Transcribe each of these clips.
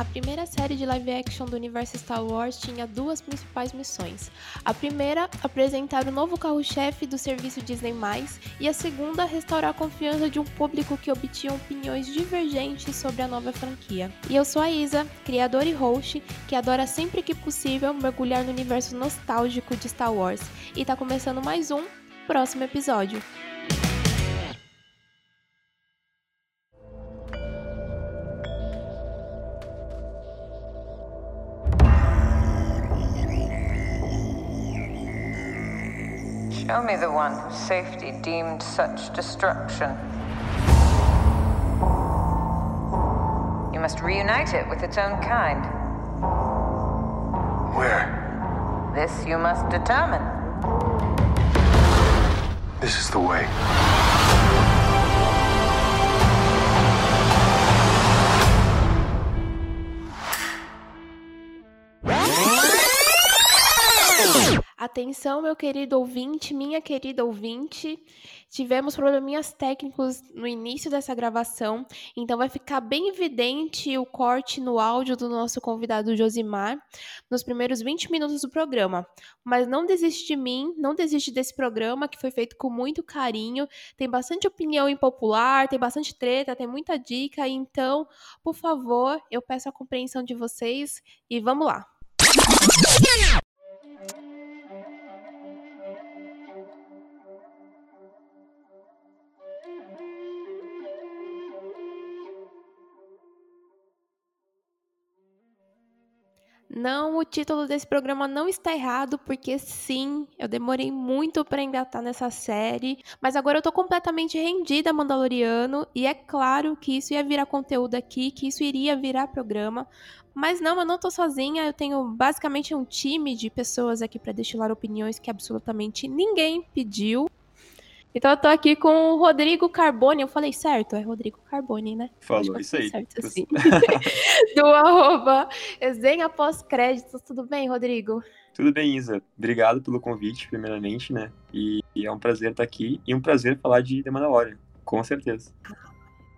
A primeira série de live action do universo Star Wars tinha duas principais missões. A primeira, apresentar o novo carro-chefe do serviço Disney+, e a segunda, restaurar a confiança de um público que obtinha opiniões divergentes sobre a nova franquia. E eu sou a Isa, criadora e host, que adora sempre que possível mergulhar no universo nostálgico de Star Wars. E tá começando mais um próximo episódio. Show me the one whose safety deemed such destruction. You must reunite it with its own kind. Where? This you must determine. This is the way. Atenção, meu querido ouvinte, minha querida ouvinte. Tivemos probleminhas técnicos no início dessa gravação, então vai ficar bem evidente o corte no áudio do nosso convidado Josimar nos primeiros 20 minutos do programa. Mas não desiste de mim, não desiste desse programa que foi feito com muito carinho. Tem bastante opinião impopular, tem bastante treta, tem muita dica, então, por favor, eu peço a compreensão de vocês e vamos lá. Não, o título desse programa não está errado, porque sim, eu demorei muito para engatar nessa série, mas agora eu tô completamente rendida a Mandaloriano e é claro que isso ia virar conteúdo aqui, que isso iria virar programa. Mas não, eu não tô sozinha, eu tenho basicamente um time de pessoas aqui para destilar opiniões que absolutamente ninguém pediu. Então eu tô aqui com o Rodrigo Carbone. Eu falei certo? É Rodrigo Carbone, né? Falou, isso aí. Certo, assim. Do arroba Resenha Pós-Créditos. Tudo bem, Rodrigo? Tudo bem, Isa. Obrigado pelo convite, primeiramente, né? E, e é um prazer estar aqui e um prazer falar de The Mandalorian, com certeza.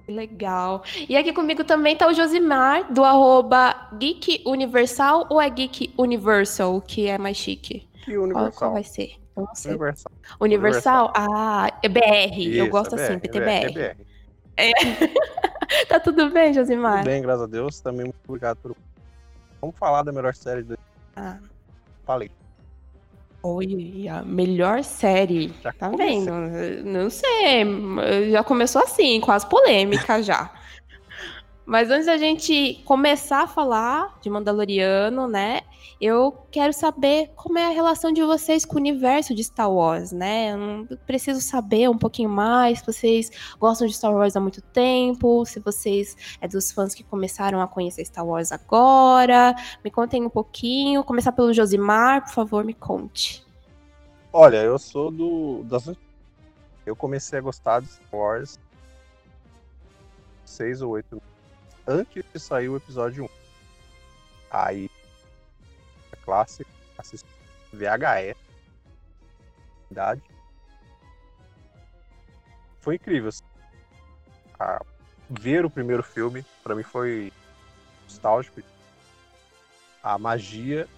Legal. E aqui comigo também tá o Josimar, do arroba Geek Universal ou é Geek Universal, que é mais chique? Que Universal. Qual, qual vai ser? Eu não sei. Universal. Universal? Ah, é BR. eu Isso, gosto é assim, BR, PTBR. é BR. É. tá tudo bem, Josimar? Tudo bem, graças a Deus. Também muito obrigado por. Vamos falar da melhor série do. Ah. Falei. Oi, a melhor série. Já Tá comecei. vendo? Não sei. Já começou assim, com as polêmicas já. Mas antes da gente começar a falar de Mandaloriano, né? Eu quero saber como é a relação de vocês com o universo de Star Wars, né? Eu preciso saber um pouquinho mais. Se vocês gostam de Star Wars há muito tempo, se vocês é dos fãs que começaram a conhecer Star Wars agora. Me contem um pouquinho. Começar pelo Josimar, por favor, me conte. Olha, eu sou do. Das... Eu comecei a gostar de Star Wars seis ou oito antes de sair o episódio 1. Aí, a classe, assisti VHS. Idade. Foi incrível. assim. Ver o primeiro filme, pra mim, foi nostálgico. A magia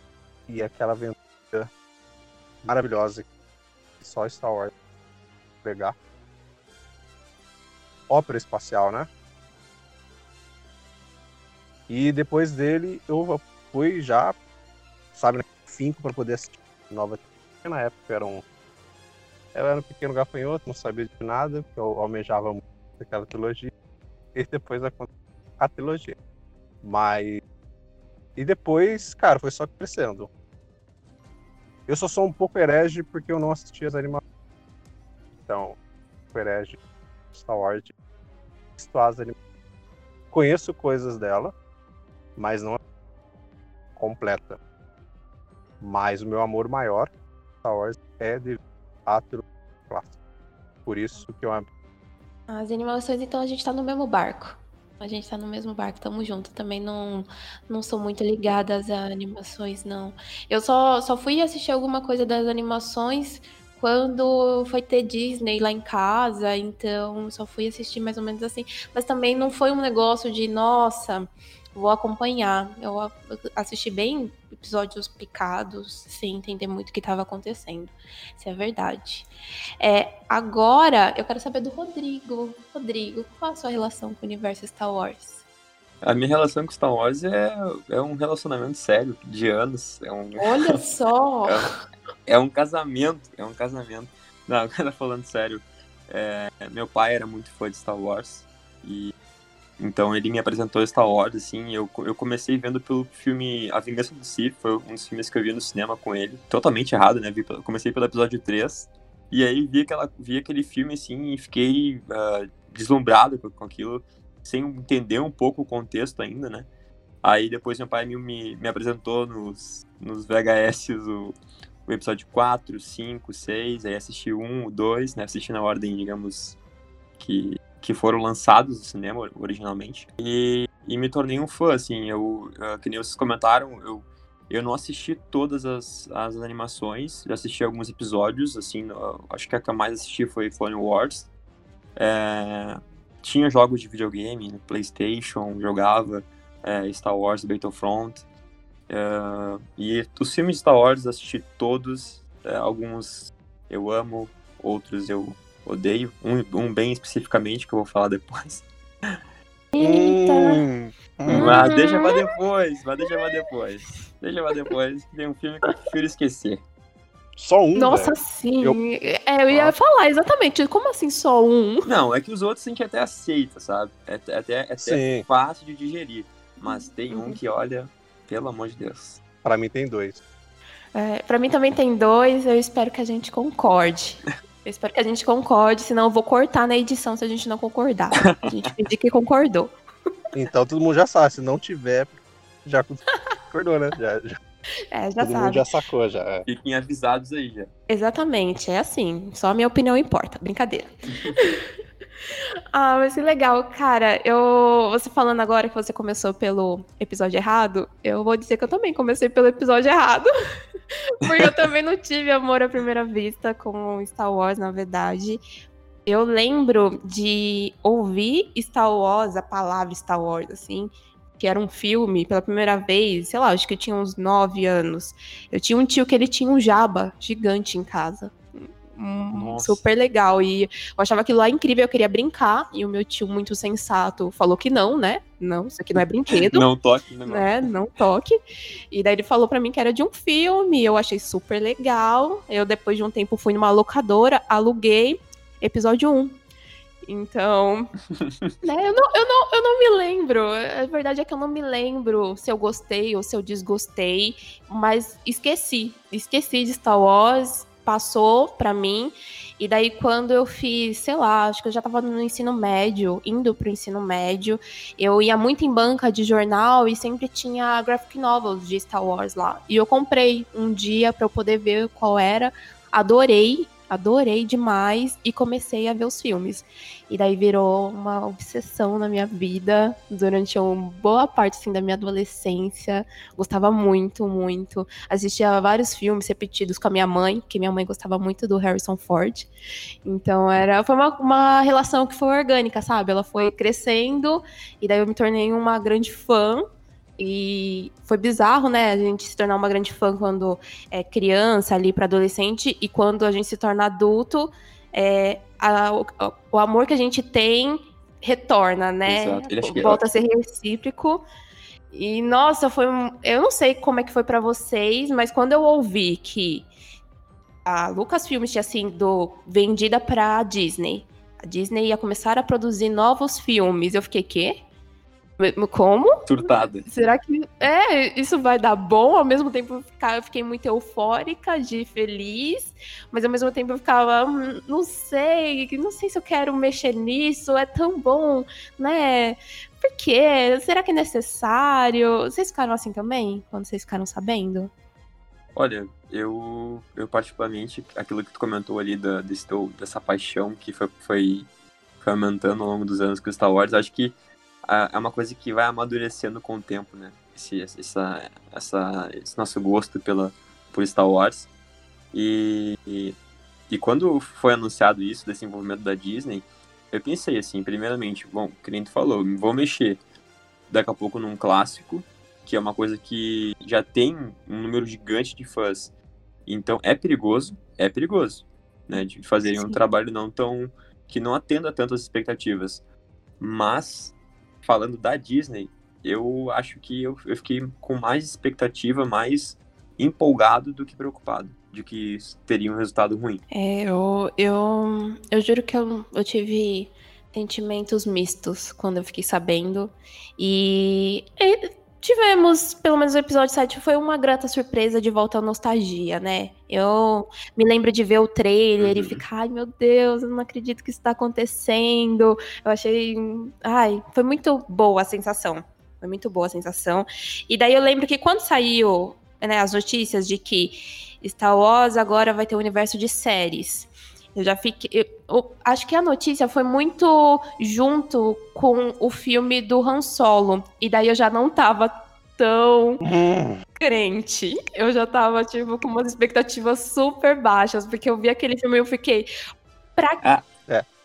e aquela aventura maravilhosa que só Star Wars pegar. Ópera espacial, né? E depois dele eu fui já, sabe, né, finco para poder assistir nova. Na época era um, eu era um pequeno gafanhoto, não sabia de nada, porque eu almejava muito aquela trilogia. E depois a, a trilogia. Mas. E depois, cara, foi só crescendo. Eu só sou um pouco herege porque eu não assisti as animações. Então, herege Star Wars. As animações. Conheço coisas dela, mas não é completa. Mas o meu amor maior Star Wars é de atro clássico. Por isso que eu amo. As animações, então, a gente tá no mesmo barco. A gente tá no mesmo barco, tamo junto. Também não, não sou muito ligada às animações, não. Eu só, só fui assistir alguma coisa das animações quando foi ter Disney lá em casa, então só fui assistir mais ou menos assim. Mas também não foi um negócio de, nossa, vou acompanhar. Eu assisti bem episódios picados, sem entender muito o que estava acontecendo. Isso é verdade. É, agora, eu quero saber do Rodrigo. Rodrigo, qual a sua relação com o universo Star Wars? A minha relação com Star Wars é, é um relacionamento sério, de anos. É um, Olha só! é um casamento, é um casamento. Não, agora falando sério, é, meu pai era muito fã de Star Wars e então ele me apresentou Star Wars, assim, eu, eu comecei vendo pelo filme A Vingança do Sith, foi um dos filmes que eu vi no cinema com ele, totalmente errado, né, vi, comecei pelo episódio 3, e aí vi, aquela, vi aquele filme, assim, e fiquei ah, deslumbrado com, com aquilo, sem entender um pouco o contexto ainda, né, aí depois meu pai me, me, me apresentou nos, nos VHS o, o episódio 4, 5, 6, aí assisti o 1, o 2, né? Assisti na ordem, digamos, que, que foram lançados no cinema or- originalmente. E, e me tornei um fã, assim, eu, ah, que nem vocês comentaram, eu, eu não assisti todas as, as animações, já assisti alguns episódios, assim, no- acho que a que eu mais assisti foi Clone Wars. É, tinha jogos de videogame no Playstation, jogava é, Star Wars Battlefront, é, e os filmes de Star Wars assisti todos, é, alguns eu amo, outros eu odeio, um, um bem especificamente que eu vou falar depois. Eita! Hum, hum. Mas deixa pra depois, mas deixa pra depois. Deixa pra depois, que tem um filme que eu prefiro esquecer. Só um, Nossa, velho. sim! Eu- É, eu ia Ah. falar exatamente. Como assim só um? Não, é que os outros a gente até aceita, sabe? É, é até, é até fácil de digerir. Mas tem um que, olha, pelo amor de Deus. pra mim tem dois. É, pra mim também tem dois, eu espero que a gente concorde. Eu espero que a gente concorde, senão eu vou cortar na edição se a gente não concordar. A gente pedir que concordou. Então todo mundo já sabe, se não tiver, já acordou, né? Já, já- É, já todo mundo sabe. já sacou, já. é. Fiquem avisados aí já. Exatamente, é assim. Só a minha opinião importa. Brincadeira. ah, mas que legal, cara. Eu, você falando agora que você começou pelo episódio errado, eu vou dizer que eu também comecei pelo episódio errado. Porque eu também não tive amor à primeira vista com Star Wars, na verdade. Eu lembro de ouvir Star Wars, a palavra Star Wars, assim, que era um filme pela primeira vez, sei lá, acho que eu tinha uns nove anos. Eu tinha um tio que ele tinha um jaba gigante em casa. Nossa. super legal. E eu achava aquilo lá incrível, eu queria brincar. E o meu tio, muito sensato, falou que não, né? Não, isso aqui não é brinquedo Não toque, né? né? Não toque. E daí ele falou pra mim que era de um filme, eu achei super legal. Eu, depois de um tempo, fui numa locadora, aluguei episódio 1. Então, né, eu, não, eu, não, eu não me lembro. A verdade é que eu não me lembro se eu gostei ou se eu desgostei, mas esqueci. Esqueci de Star Wars, passou pra mim. E daí, quando eu fiz, sei lá, acho que eu já tava no ensino médio, indo pro ensino médio, eu ia muito em banca de jornal e sempre tinha graphic novels de Star Wars lá. E eu comprei um dia pra eu poder ver qual era. Adorei, adorei demais e comecei a ver os filmes. E daí virou uma obsessão na minha vida durante uma boa parte assim, da minha adolescência. Gostava muito, muito. Assistia vários filmes repetidos com a minha mãe, que minha mãe gostava muito do Harrison Ford. Então era foi uma, uma relação que foi orgânica, sabe? Ela foi crescendo e daí eu me tornei uma grande fã. E foi bizarro, né? A gente se tornar uma grande fã quando é criança, ali para adolescente, e quando a gente se torna adulto, é, a- o, o amor que a gente tem retorna, né? Exato. Ele que- Volta a ser recíproco. E nossa, foi um, eu não sei como é que foi pra vocês, mas quando eu ouvi que a Lucasfilm tinha sido vendida pra Disney, a Disney ia começar a produzir novos filmes, eu fiquei quê? Como? Surtada. Será que é, isso vai dar bom? Ao mesmo tempo eu, ficar- eu fiquei muito eufórica, de feliz, mas ao mesmo tempo eu ficava, "Hum, não sei, não sei se eu quero mexer nisso, é tão bom, né? Por quê? Será que é necessário? Vocês ficaram assim também, quando vocês ficaram sabendo? Olha, eu, eu particularmente, aquilo que tu comentou ali da, desse dessa paixão que foi, foi, foi aumentando ao longo dos anos com Star Wars, acho que é uma coisa que vai amadurecendo com o tempo, né? Esse, essa, essa, esse nosso gosto pela, por Star Wars. E, e, e quando foi anunciado isso, desse envolvimento da Disney, eu pensei assim, primeiramente, bom, nem tu falou, vou mexer. daqui a pouco num clássico, que é uma coisa que já tem um número gigante de fãs. Então é perigoso, é perigoso, né? De fazerem um Sim. trabalho não tão. que não atenda tantas expectativas. Mas, falando da Disney, eu acho que eu, eu fiquei com mais expectativa, mais empolgado do que preocupado de que teria um resultado ruim. É, eu, eu, eu juro que eu, eu tive sentimentos mistos quando eu fiquei sabendo. E, e tivemos, pelo menos o episódio 7 foi uma grata surpresa de volta à nostalgia, né? Eu me lembro de ver o trailer e Uhum. ficar, ai meu Deus, eu não acredito que isso tá acontecendo. Eu achei. Ai, foi muito boa a sensação. Foi muito boa a sensação. E daí eu lembro que quando saiu né, as notícias de que Star Wars agora vai ter um universo de séries. Eu já fiquei. Eu, eu acho que a notícia foi muito junto com o filme do Han Solo. E daí eu já não tava tão Hum, crente. Eu já tava, tipo, com umas expectativas super baixas, porque eu vi aquele filme e eu fiquei. Pra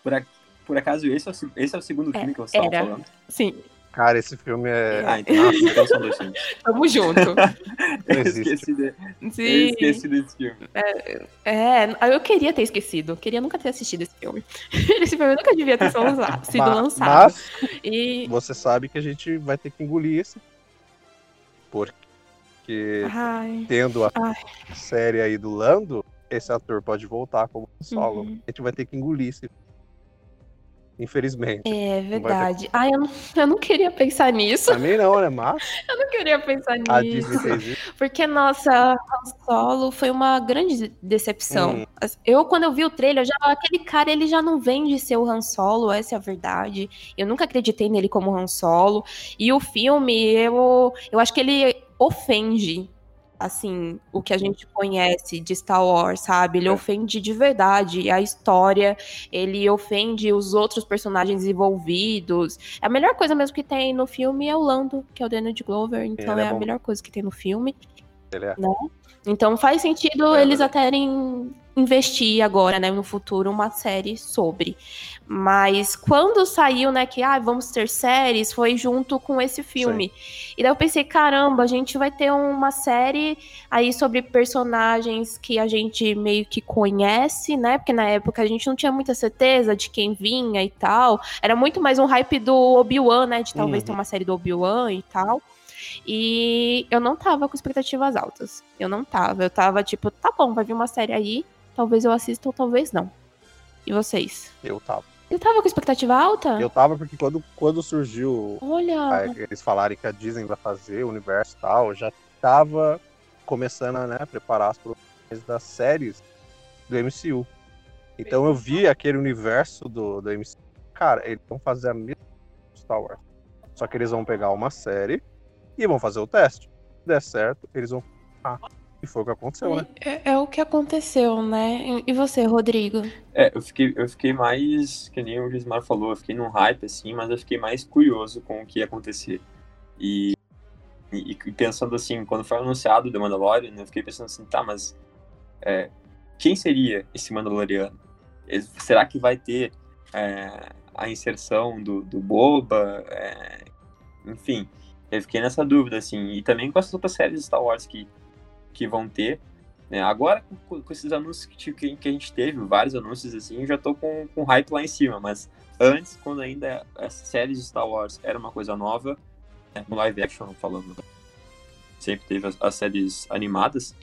Por, a- por acaso, esse é, o, se- esse é o segundo É, filme que você era. falando? Sim, cara, esse filme é. Ah, então, ah, então são dois filmes. tamo junto. Eu esqueci, de, eu esqueci desse filme. É, eu queria ter esquecido. Queria nunca ter assistido esse filme. Esse filme nunca devia ter sido lançado. Sido Ma- lançado. Mas E. você sabe que a gente vai ter que engolir esse. Porque Ai. tendo a Ai. série aí do Lando, esse ator pode voltar como solo. Uhum. A gente vai ter que engolir esse. Infelizmente. É verdade. Ai, eu não, eu não queria pensar nisso. Também não, né? Mas Eu não queria pensar a nisso. Porque, nossa, Han Solo foi uma grande decepção. Hum. Eu, quando eu vi o trailer, já, aquele cara, ele já não vem de ser o Han Solo, essa é a verdade. Eu nunca acreditei nele como Han Solo. E o filme, eu, eu acho que ele ofende, assim, o que a gente conhece de Star Wars, sabe? Ele É. ofende de verdade a história, ele ofende os outros personagens envolvidos. A melhor coisa mesmo que tem no filme é o Lando, que é o Donald Glover, então é é, a bom. melhor coisa que tem no filme. Ele é. Então faz sentido É, eles verdade. até terem investir agora, né, no futuro, uma série sobre. Mas quando saiu, né, que ah, vamos ter séries, foi junto com esse filme. E daí eu pensei, caramba, a gente vai ter uma série aí sobre personagens que a gente meio que conhece, né? Porque na época a gente não tinha muita certeza de quem vinha e tal. Era muito mais um hype do Obi-Wan, né? De talvez Uhum. ter uma série do Obi-Wan e tal. E eu não tava com expectativas altas. Eu não tava. Eu tava tipo, tá bom, vai vir uma série aí. Talvez eu assista ou talvez não. E vocês? Eu tava. Ele tava com expectativa alta? Eu tava porque quando, quando surgiu Olha. ah, eles falarem que a Disney vai fazer o universo e tal, eu já tava começando a né, preparar as produções das séries do MCU. Então eu vi aquele universo do, do MCU. Cara, eles vão fazer a mesma coisa que Star Wars. Só que eles vão pegar uma série e vão fazer o teste. Se der certo, eles vão. Ah, e foi o que aconteceu, né? É, é o que aconteceu, né? E você, Rodrigo? É, eu fiquei, eu fiquei mais, que nem o Gismar falou, eu fiquei num hype, assim, mas eu fiquei mais curioso com o que ia acontecer. E, e, e pensando assim, quando foi anunciado o The Mandalorian, eu fiquei pensando assim, tá, mas é, quem seria esse Mandaloriano? Será que vai ter é, a inserção do, do Boba? É, enfim, eu fiquei nessa dúvida, assim, e também com essas outras séries de Star Wars que, que vão ter, né? Agora, com, com esses anúncios que, que, a gente teve, vários anúncios assim, eu já tô com, com hype lá em cima, mas antes, quando ainda essa série de Star Wars era uma coisa nova, né, no live action falando, sempre teve as, as séries animadas,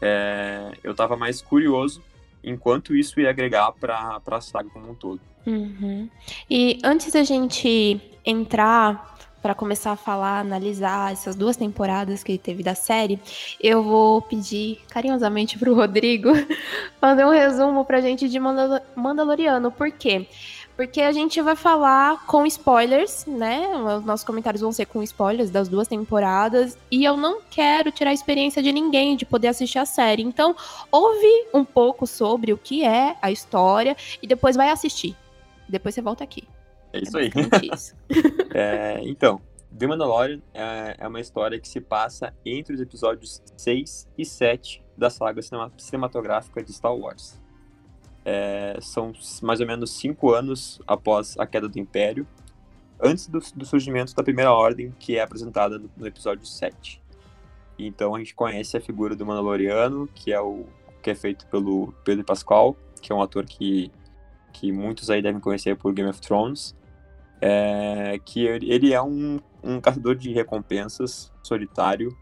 é, eu tava mais curioso enquanto isso ia agregar pra, pra saga como um todo. Uhum. E antes da gente entrar para começar a falar, analisar essas duas temporadas que teve da série, eu vou pedir carinhosamente pro Rodrigo fazer um resumo pra gente de Mandalo- Mandaloriano. Por quê? Porque a gente vai falar com spoilers, né? Os nossos comentários vão ser com spoilers das duas temporadas. E eu não quero tirar a experiência de ninguém de poder assistir a série. Então, ouve um pouco sobre o que é a história e depois vai assistir. Depois você volta aqui. É É isso aí. basicamente isso. É, então, The Mandalorian é, é uma história que se passa entre os episódios 6 e 7 da saga cinema- cinematográfica de Star Wars. É, são mais ou menos cinco anos após a queda do Império. antes do, do surgimento da Primeira Ordem, que é apresentada no, no episódio 7. Então a gente conhece a figura do Mandaloriano, que é o que é feito pelo Pedro Pascal, que é um ator que, que muitos aí devem conhecer por Game of Thrones. É, que ele é um, um caçador de recompensas solitário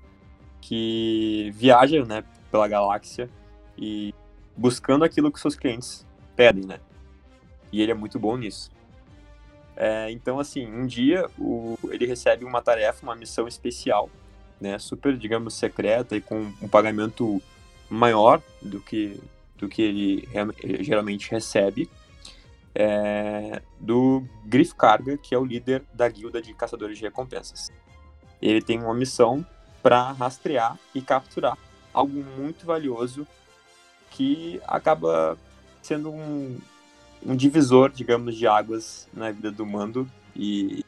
que viaja né, pela galáxia e buscando aquilo que seus clientes pedem, né? E ele é muito bom nisso. É, então, assim, um dia o, ele recebe uma tarefa, uma missão especial, né? Super, digamos, secreta e com um pagamento maior do que, do que ele, ele geralmente recebe. É, do Griff Carga, que é o líder da guilda de caçadores de recompensas. Ele tem uma missão para rastrear e capturar algo muito valioso que acaba sendo um, um divisor, digamos, de águas na vida do Mando. E,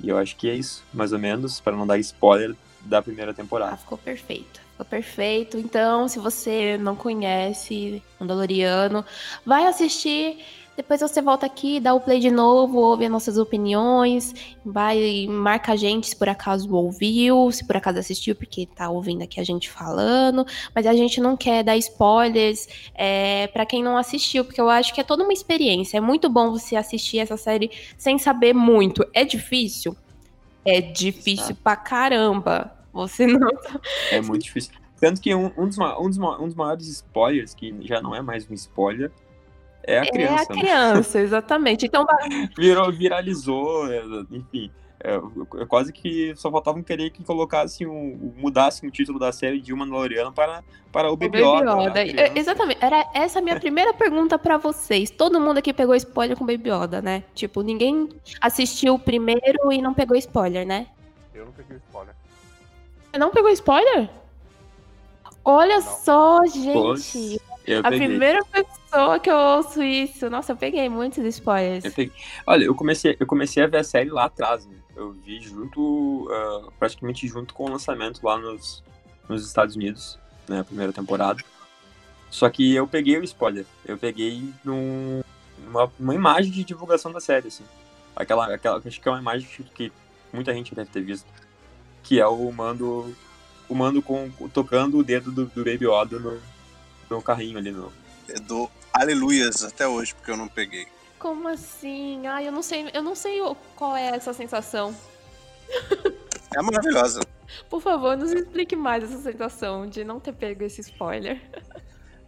e eu acho que é isso, mais ou menos, para não dar spoiler da primeira temporada. Ah, ficou perfeito. Ficou perfeito. Então, se você não conhece Mandaloriano, vai assistir depois você volta aqui, dá o play de novo, ouve as nossas opiniões, vai marca a gente se por acaso ouviu, se por acaso assistiu, porque tá ouvindo aqui a gente falando. Mas a gente não quer dar spoilers é, para quem não assistiu, porque eu acho que é toda uma experiência. É muito bom você assistir essa série sem saber muito. É difícil? É difícil Está. pra caramba. Você não. É muito difícil. Tanto que um, um, dos, um, dos, um dos maiores spoilers, que já não é mais um spoiler, é a criança. É a criança, né? exatamente. Então Virou, viralizou, é, enfim. É, quase que só faltavam querer que colocassem um, mudassem o título da série de uma Mandaloriano para, para o Baby Yoda. É, exatamente. Era essa a minha primeira pergunta para vocês. Todo mundo aqui pegou spoiler com Baby Yoda, né? Tipo, ninguém assistiu o primeiro e não pegou spoiler, né? Eu não peguei spoiler. Você não pegou spoiler? Olha não. só, gente. Eu a peguei. primeira pessoa que eu ouço isso. Nossa, eu peguei muitos spoilers. Eu peguei. Olha, eu comecei, eu comecei a ver a série lá atrás, né? Eu vi junto, uh, praticamente junto com o lançamento lá nos, nos Estados Unidos, né? A primeira temporada. Só que eu peguei o spoiler. Eu peguei num, uma, uma imagem de divulgação da série, assim. Aquela, aquela, acho que é uma imagem que muita gente deve ter visto. Que é o Mando, o Mando com, tocando o dedo do, do Baby Yoda no, no carrinho ali no. Eu dou aleluias até hoje, porque eu não peguei. Como assim? Ai, eu não sei, eu não sei qual é essa sensação. É maravilhosa. Por favor, nos explique mais essa sensação de não ter pego esse spoiler.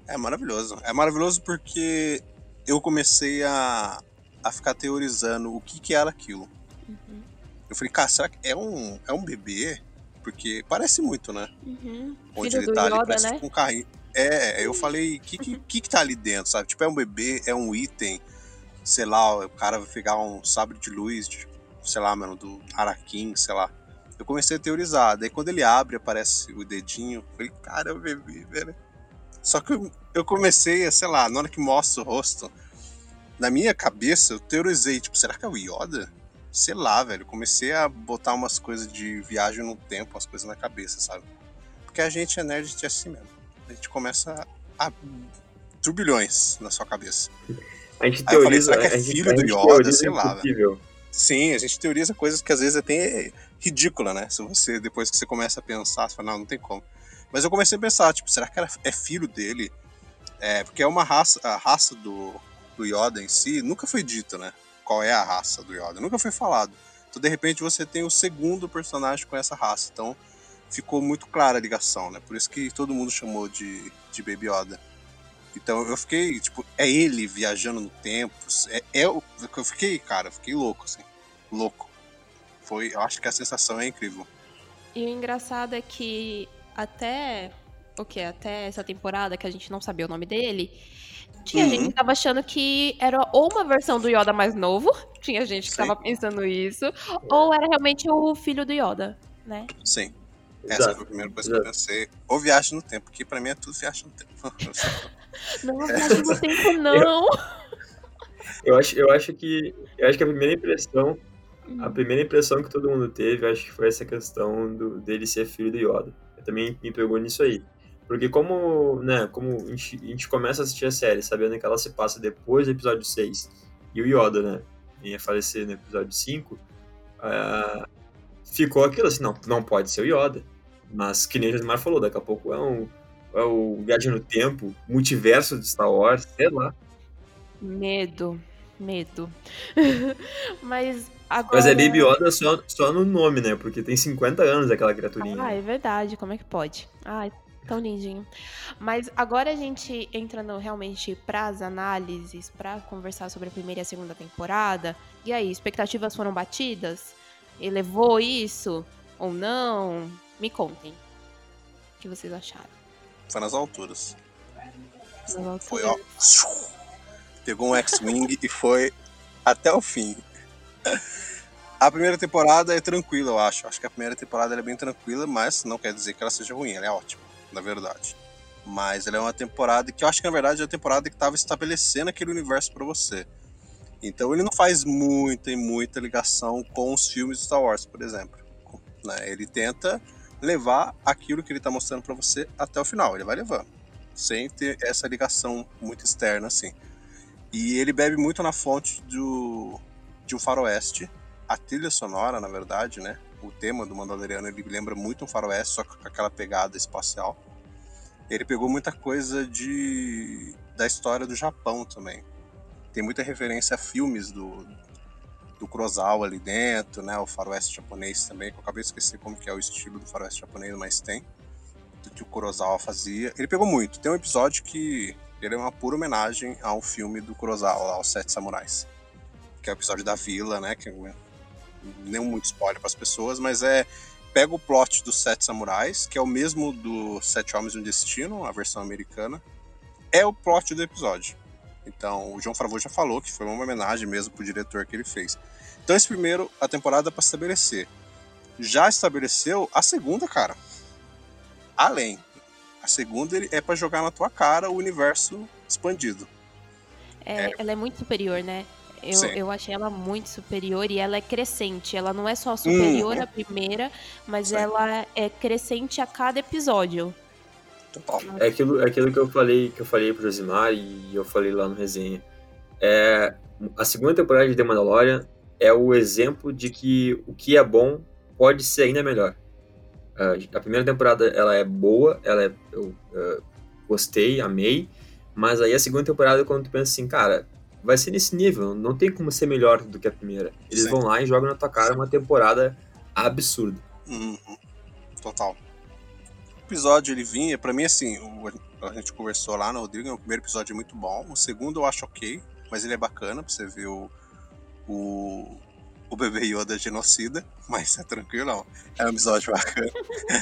É maravilhoso. É maravilhoso porque eu comecei a, a ficar teorizando o que, que era aquilo. Uhum. Eu falei, cara, será que é um, é um bebê? Porque parece muito, né? Uhum. Onde Filho ele tá Yoda, ali, parece né? um carrinho. É, eu falei, o que, que, que tá ali dentro, sabe? Tipo, é um bebê, é um item, sei lá, o cara vai pegar um sabre de luz, de, sei lá, mano, do Araquim, sei lá. Eu comecei a teorizar, daí quando ele abre, aparece o dedinho, eu falei, cara, é um bebê, velho. Só que eu, eu comecei a, sei lá, na hora que mostra o rosto, na minha cabeça eu teorizei, tipo, será que é o Yoda? Sei lá, velho. Comecei a botar umas coisas de viagem no tempo, umas coisas na cabeça, sabe? Porque a gente é nerd de assim mesmo a gente começa a turbilhões na sua cabeça. A gente teoriza, falei, será que é filho do Yoda, sei lá. Sim, a gente teoriza coisas que às vezes é até ridícula, né? Se você, depois que você começa a pensar, você fala, não, não tem como. Mas eu comecei a pensar, tipo, será que é filho dele? É, porque é uma raça, a raça do, do Yoda em si nunca foi dita, né? Qual é a raça do Yoda? Nunca foi falado. Então, de repente, você tem o segundo personagem com essa raça. Então, ficou muito clara a ligação, né? Por isso que todo mundo chamou de, de Baby Yoda. Então eu fiquei, tipo, é ele viajando no tempo. É, é eu fiquei, cara, eu fiquei louco, assim. Louco. Foi, eu acho que a sensação é incrível. E o engraçado é que até o que até essa temporada que a gente não sabia o nome dele, tinha uhum. gente que tava achando que era ou uma versão do Yoda mais novo, tinha gente que Sim. tava pensando isso, ou era realmente o filho do Yoda, né? Sim. Essa Exato. foi a primeira coisa Exato. que eu pensei. Ou viagem no tempo, que pra mim é tudo viagem no tempo. não, viagem no tempo não. Eu, eu, acho, eu acho que. Eu acho que a primeira impressão. A hum. primeira impressão que todo mundo teve, acho que foi essa questão do, dele ser filho do Yoda. Eu também me pegou nisso aí. Porque como, né, como a gente, a gente começa a assistir a série sabendo que ela se passa depois do episódio 6 e o Yoda, né, ia falecer no episódio 5, uh, ah, ficou aquilo assim, não, não pode ser o Yoda. Mas que nem o Josimar falou, daqui a pouco é um é o Viagem no Tempo, multiverso de Star Wars, sei lá. Medo, medo. Mas agora... Mas é Baby Yoda só, só no nome, né? Porque tem 50 anos aquela criaturinha. Ah, é verdade, como é que pode? Ai, tão lindinho. Mas agora a gente entrando realmente para as análises, para conversar sobre a primeira e a segunda temporada. E aí, expectativas foram batidas? Elevou isso ou não? Me contem. O que vocês acharam? Foi nas alturas. Foi, ó. Pegou um X-Wing e foi até o fim. A primeira temporada é tranquila, eu acho. Acho que a primeira temporada é bem tranquila, mas não quer dizer que ela seja ruim. Ela é ótima, na verdade. Mas ela é uma temporada que eu acho que na verdade é a temporada que estava estabelecendo aquele universo para você. Então ele não faz muita e muita ligação com os filmes de Star Wars, por exemplo. Né? Ele tenta levar aquilo que ele está mostrando para você até o final. Ele vai levando, sem ter essa ligação muito externa assim. E ele bebe muito na fonte do, de um faroeste. A trilha sonora, na verdade, né? O tema do Mandaloriano ele lembra muito um faroeste, só com aquela pegada espacial. Ele pegou muita coisa de da história do Japão também. Tem muita referência a filmes do, do Kurosawa ali dentro, né? O faroeste japonês também, que eu acabei de esquecer como que é o estilo do faroeste japonês, mas tem. Do que o Kurosawa fazia. Ele pegou muito. Tem um episódio que ele é uma pura homenagem ao filme do Kurosawa, aos Sete Samurais. Que é o episódio da vila, né? Que nem muito spoiler para as pessoas, mas é pega o plot dos Sete Samurais, que é o mesmo do Sete Homens e um Destino, a versão americana. É o plot do episódio. Então, o João Favreau já falou que foi uma homenagem mesmo pro diretor que ele fez. Então, esse primeiro, a temporada para estabelecer. Já estabeleceu a segunda, cara. Além. A segunda é para jogar na tua cara o universo expandido. É, é. Ela é muito superior, né? Eu, eu achei ela muito superior e ela é crescente. Ela não é só superior hum, à primeira, mas Sim. ela é crescente a cada episódio. É aquilo, é aquilo que eu falei, que eu falei pro Josimar e eu falei lá no resenha. É, a segunda temporada de The Mandalorian é o exemplo de que o que é bom pode ser ainda melhor. Uh, a primeira temporada ela é boa, ela é, eu uh, gostei, amei, mas aí a segunda temporada quando tu pensa assim, cara, vai ser nesse nível, não tem como ser melhor do que a primeira. Eles Sim. vão lá e jogam na tua cara uma temporada absurda. Uhum. Total episódio ele vinha, para mim, assim, o, a gente conversou lá no Rodrigo, o primeiro episódio é muito bom, o segundo eu acho ok, mas ele é bacana pra você ver o, o, o bebê Yoda genocida, mas é tranquilo, não. É um episódio bacana.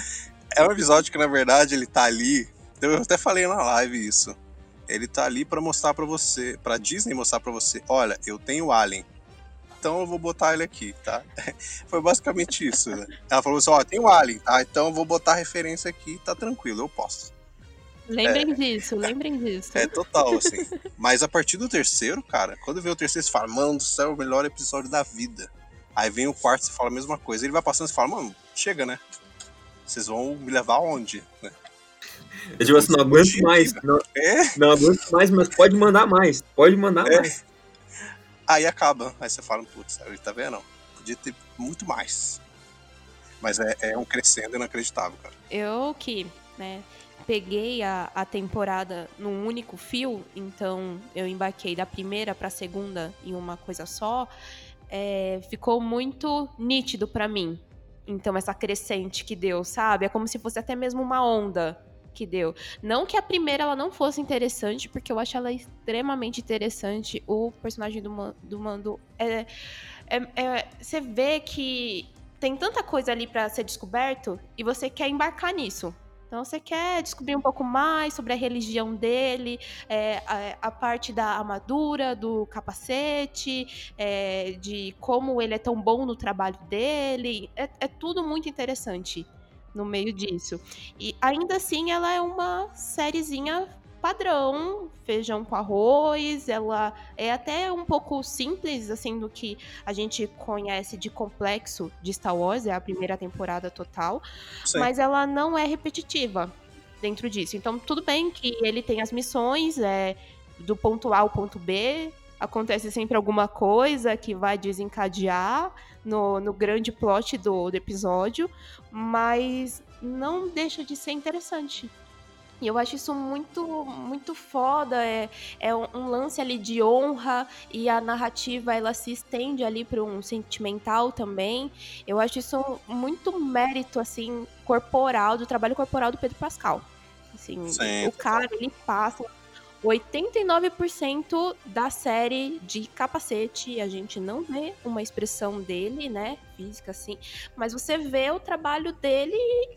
é um episódio que, na verdade, ele tá ali. Eu até falei na live isso. Ele tá ali para mostrar para você, para Disney mostrar para você, olha, eu tenho Alien então eu vou botar ele aqui, tá? Foi basicamente isso. Né? Ela falou assim: ó, tem o Alien, tá? Então eu vou botar a referência aqui, tá tranquilo, eu posso. Lembrem é, disso, lembrem disso. É total, assim. Mas a partir do terceiro, cara, quando vê o terceiro, você fala, mano do céu, é o melhor episódio da vida. Aí vem o quarto, você fala a mesma coisa. Ele vai passando e fala, mano, chega, né? Vocês vão me levar aonde? Né? Eu digo assim, não aguento mais. Não, é? não aguento mais, mas pode mandar mais. Pode mandar é. mais. Aí acaba. Aí você fala, putz, ele tá vendo? Podia ter muito mais. Mas é, é um crescendo inacreditável, cara. Eu que, né, peguei a, a temporada num único fio, então eu embarquei da primeira pra segunda em uma coisa só, é, ficou muito nítido para mim. Então, essa crescente que deu, sabe? É como se fosse até mesmo uma onda que deu. Não que a primeira ela não fosse interessante, porque eu acho ela extremamente interessante. O personagem do, do Mando é, é, é você vê que tem tanta coisa ali para ser descoberto e você quer embarcar nisso. Então você quer descobrir um pouco mais sobre a religião dele, é, a, a, parte da armadura, do capacete, é, de como ele é tão bom no trabalho dele. É, é tudo muito interessante no meio disso. E ainda assim ela é uma sériezinha padrão, feijão com arroz, ela é até um pouco simples, assim, do que a gente conhece de complexo de Star Wars, é a primeira temporada total, Sim. mas ela não é repetitiva dentro disso. Então, tudo bem que ele tem as missões, é do ponto A ao ponto B, acontece sempre alguma coisa que vai desencadear no, no grande plot do, do episódio, mas não deixa de ser interessante. E eu acho isso muito, muito foda. É, é um lance ali de honra e a narrativa ela se estende ali para um sentimental também. Eu acho isso muito mérito, assim, corporal, do trabalho corporal do Pedro Pascal. Assim, Sim, o cara, ele passa 89% da série de capacete, a gente não vê uma expressão dele, né, física assim, mas você vê o trabalho dele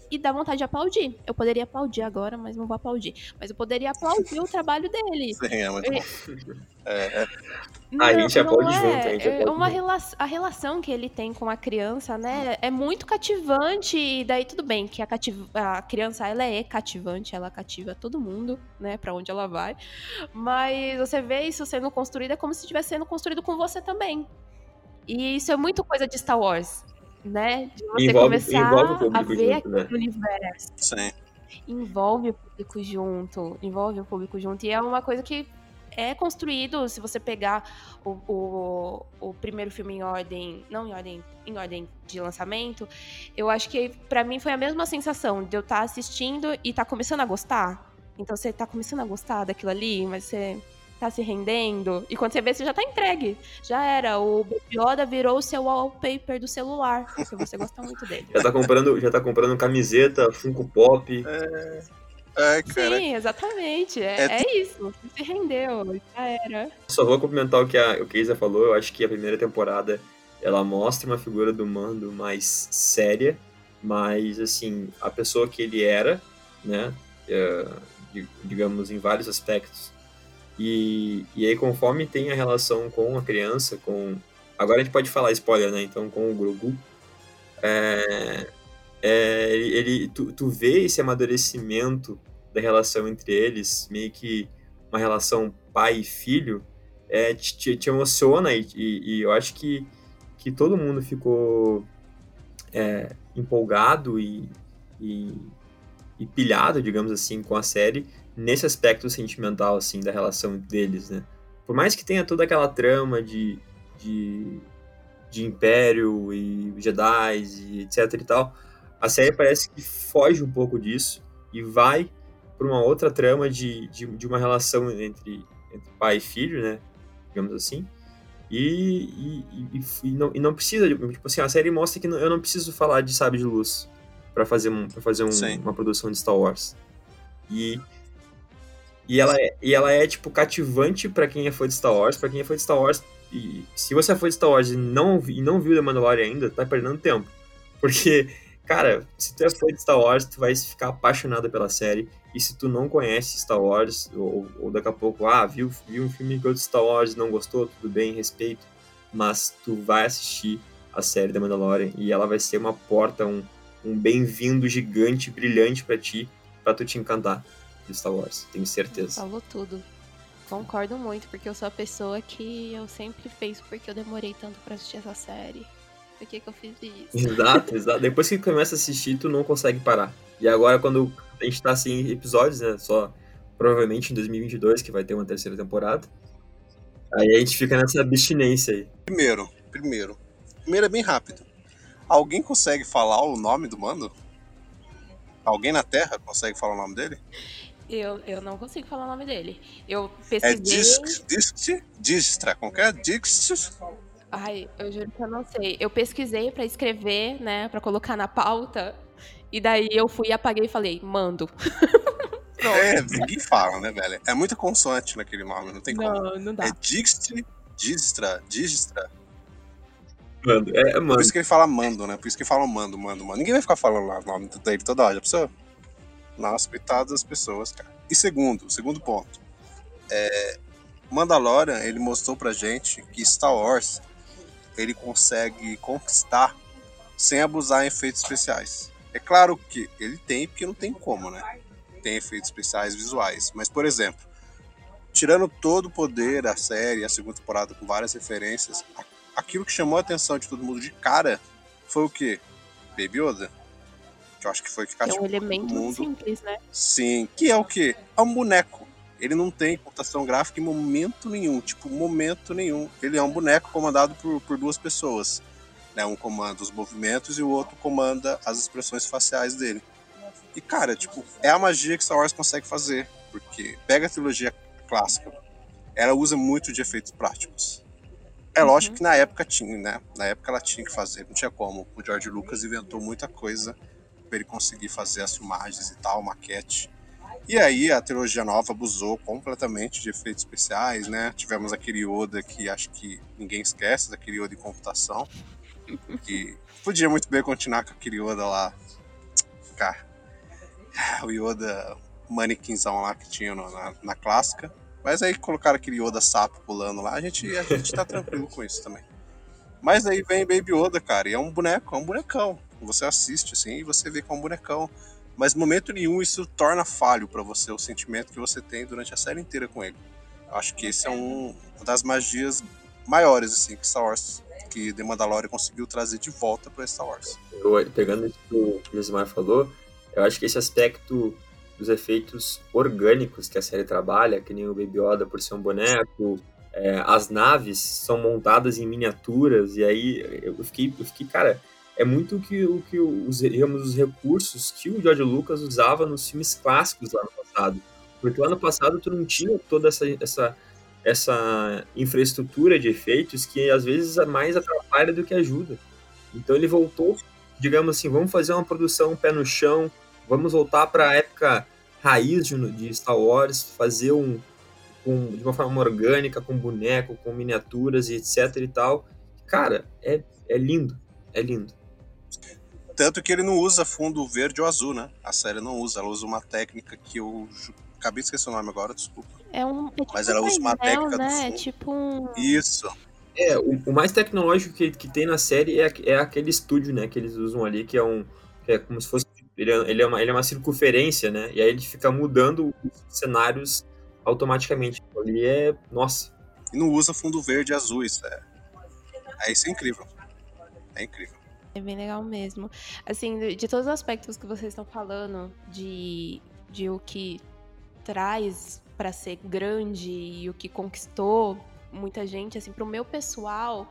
e dá vontade de aplaudir. Eu poderia aplaudir agora, mas não vou aplaudir. Mas eu poderia aplaudir o trabalho dele. Sim, é muito bom. É, é. Não, a gente aplaude é. junto, a gente É aplaude uma rela a relação que ele tem com a criança, né, é muito cativante. E daí tudo bem que a, cativ a criança ela é cativante, ela cativa todo mundo, né, para onde ela vai. Mas você vê isso sendo construído é como se estivesse sendo construído com você também. E isso é muito coisa de Star Wars, né? De você Envolve- começar envolve a ver junto, né? aquele universo Sim. envolve o público junto, envolve o público junto. E é uma coisa que é construído, se você pegar o, o, o primeiro filme em ordem, não em ordem, em ordem de lançamento, eu acho que pra mim foi a mesma sensação de eu estar assistindo e estar começando a gostar. Então você tá começando a gostar daquilo ali, mas você tá se rendendo. E quando você vê, você já tá entregue. Já era. O Baby Yoda virou o seu wallpaper do celular, porque você gosta muito dele. Já tá comprando, já tá comprando camiseta, Funko Pop. É, cara. Sim, exatamente. É, É é isso. Você se rendeu, já era. Só vou complementar o que a, o que a Isa falou. Eu acho que a primeira temporada ela mostra uma figura do Mando mais séria, mas assim a pessoa que ele era, né, é, di- digamos em vários aspectos. E, e aí conforme tem a relação com a criança, com agora a gente pode falar spoiler, né? Então com o Grogu, é, é, ele, tu, tu vê esse amadurecimento da relação entre eles, meio que uma relação pai e filho, é, te, te- te emociona e, e- e eu acho que, que todo mundo ficou é, empolgado e, e, e pilhado, digamos assim, com a série nesse aspecto sentimental, assim, da relação deles, né? Por mais que tenha toda aquela trama de, de, de Império e Jedi e etc e tal, a série parece que foge um pouco disso e vai para uma outra trama de, de, de uma relação entre, entre pai e filho, né? Digamos assim. E, e, e, não, e não precisa, tipo assim, a série mostra que não- eu não preciso falar de sabre de luz para fazer, um, pra fazer um- uma produção de Star Wars. E, e, ela, é, e ela é, tipo, cativante para quem é fã de Star Wars, para quem é fã de Star Wars. E se você é fã de Star Wars e não, e não viu The Mandalorian ainda, tá perdendo tempo. Porque, cara, se tu é fã de Star Wars, tu vai ficar apaixonado pela série. E se tu não conhece Star Wars, ou, ou daqui a pouco, ah, viu, viu um filme de Star Wars e não gostou, tudo bem, respeito. Mas tu vai assistir a série da Mandalorian e ela vai ser uma porta, um, um bem-vindo gigante, brilhante pra ti, pra tu te encantar de Star Wars, tenho certeza. Falou tudo. Concordo muito, porque eu sou a pessoa que eu sempre fiz porque eu demorei tanto pra assistir essa série. Por que, que eu fiz isso? Exato, exato. Depois que começa a assistir, tu não consegue parar. E agora, quando a gente tá assim em episódios, né? Só provavelmente em 2022 que vai ter uma terceira temporada. Aí a gente fica nessa abstinência aí. Primeiro, primeiro. Primeiro é bem rápido. Alguém consegue falar o nome do mando? Alguém na Terra consegue falar o nome dele? Eu, eu não consigo falar o nome dele. Eu É pesquisei. Disc, Disc, Distra, como que é? Dix, Ai, eu juro que eu não sei. Eu pesquisei pra escrever, né? Pra colocar na pauta. E daí eu fui e apaguei e falei, mando. É, ninguém fala, né, velho? É muita consoante naquele nome, não tem como. Não, não dá. É Dix, Distra, Distra. Mano, é, Por mano. isso que ele fala mando, né? Por isso que ele fala mando, mando, mando. Ninguém vai ficar falando lá o nome dele toda hora, já pensou? Nossa, coitado das pessoas, cara. E segundo, segundo ponto. É, Mandalorian, ele mostrou pra gente que Star Wars, ele consegue conquistar sem abusar em efeitos especiais. É claro que ele tem, porque não tem como, né? Tem efeitos especiais visuais. Mas, por exemplo, tirando todo o poder da série, a segunda temporada com várias referências, aquilo que chamou a atenção de todo mundo de cara foi o quê? Baby Yoda. Que eu acho que foi que Que é cativou um elemento mundo. simples, né? Sim, que é o quê? É um boneco. Ele não tem computação gráfica em momento nenhum, tipo, momento nenhum. Ele é um boneco comandado por, por duas pessoas. Né? Um comanda os movimentos e o outro comanda as expressões faciais dele. E, cara, tipo, é a magia que Star Wars consegue fazer. Porque pega a trilogia clássica, ela usa muito de efeitos práticos. É lógico uhum. que na época tinha, né? Na época ela tinha que fazer, não tinha como. O George Lucas inventou muita coisa para ele conseguir fazer as filmagens e tal, maquete. E aí a trilogia nova abusou completamente de efeitos especiais, né? Tivemos aquele Yoda que acho que ninguém esquece, daquele Yoda de computação. Que podia muito bem continuar com aquele Yoda lá. Cara, o Yoda manequinzão lá que tinha na, na clássica. Mas aí colocaram aquele Yoda sapo pulando lá, a gente, a gente tá tranquilo com isso também. Mas aí vem Baby Yoda, cara, e é um boneco, é um bonecão. Você assiste assim e você vê que é um bonecão. Mas momento nenhum isso torna falho para você o sentimento que você tem durante a série inteira com ele. Acho que esse é um, uma das magias maiores assim que Star Wars, que The Mandalorian conseguiu trazer de volta para Star Wars. Eu, pegando isso que o Gismar falou, eu acho que esse aspecto dos efeitos orgânicos que a série trabalha, que nem o Baby Yoda por ser um boneco, é, as naves são montadas em miniaturas, e aí eu fiquei, eu fiquei cara, é muito o que, o que os, digamos, os recursos que o George Lucas usava nos filmes clássicos lá no passado. Porque lá no passado tu não tinha toda essa, essa, essa infraestrutura de efeitos que às vezes é mais atrapalha do que ajuda. Então ele voltou, digamos assim, vamos fazer uma produção pé no chão, vamos voltar para a época raiz de, de, Star Wars, fazer um, de uma forma orgânica, com boneco, com miniaturas e etc e tal. Cara, é, é lindo, é lindo. Tanto que ele não usa fundo verde ou azul, né? A série não usa, ela usa uma técnica que eu acabei de esquecer o nome agora, desculpa. É um, é tipo Mas ela usa uma técnica né? do fundo. É tipo um... Isso. É, o, o, mais tecnológico que, que tem na série é, é aquele estúdio, né, que eles usam ali, que é um que é como se fosse ele é, ele é, uma, ele é uma circunferência, né? E aí ele fica mudando os cenários automaticamente. Ele é. Nossa. E não usa fundo verde e azul, isso é. É isso é incrível. É incrível. É bem legal mesmo. Assim, de, todos os aspectos que vocês estão falando, de, de o que traz para ser grande e o que conquistou muita gente, assim, pro meu pessoal,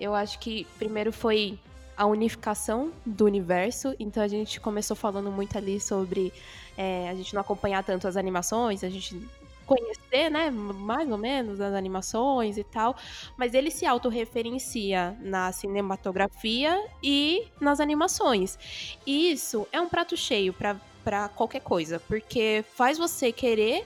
eu acho que primeiro foi a unificação do universo. Então a gente começou falando muito ali sobre é, a gente não acompanhar tanto as animações, a gente conhecer, né, mais ou menos as animações e tal, mas ele se autorreferencia na cinematografia e nas animações. E isso é um prato cheio para qualquer coisa, porque faz você querer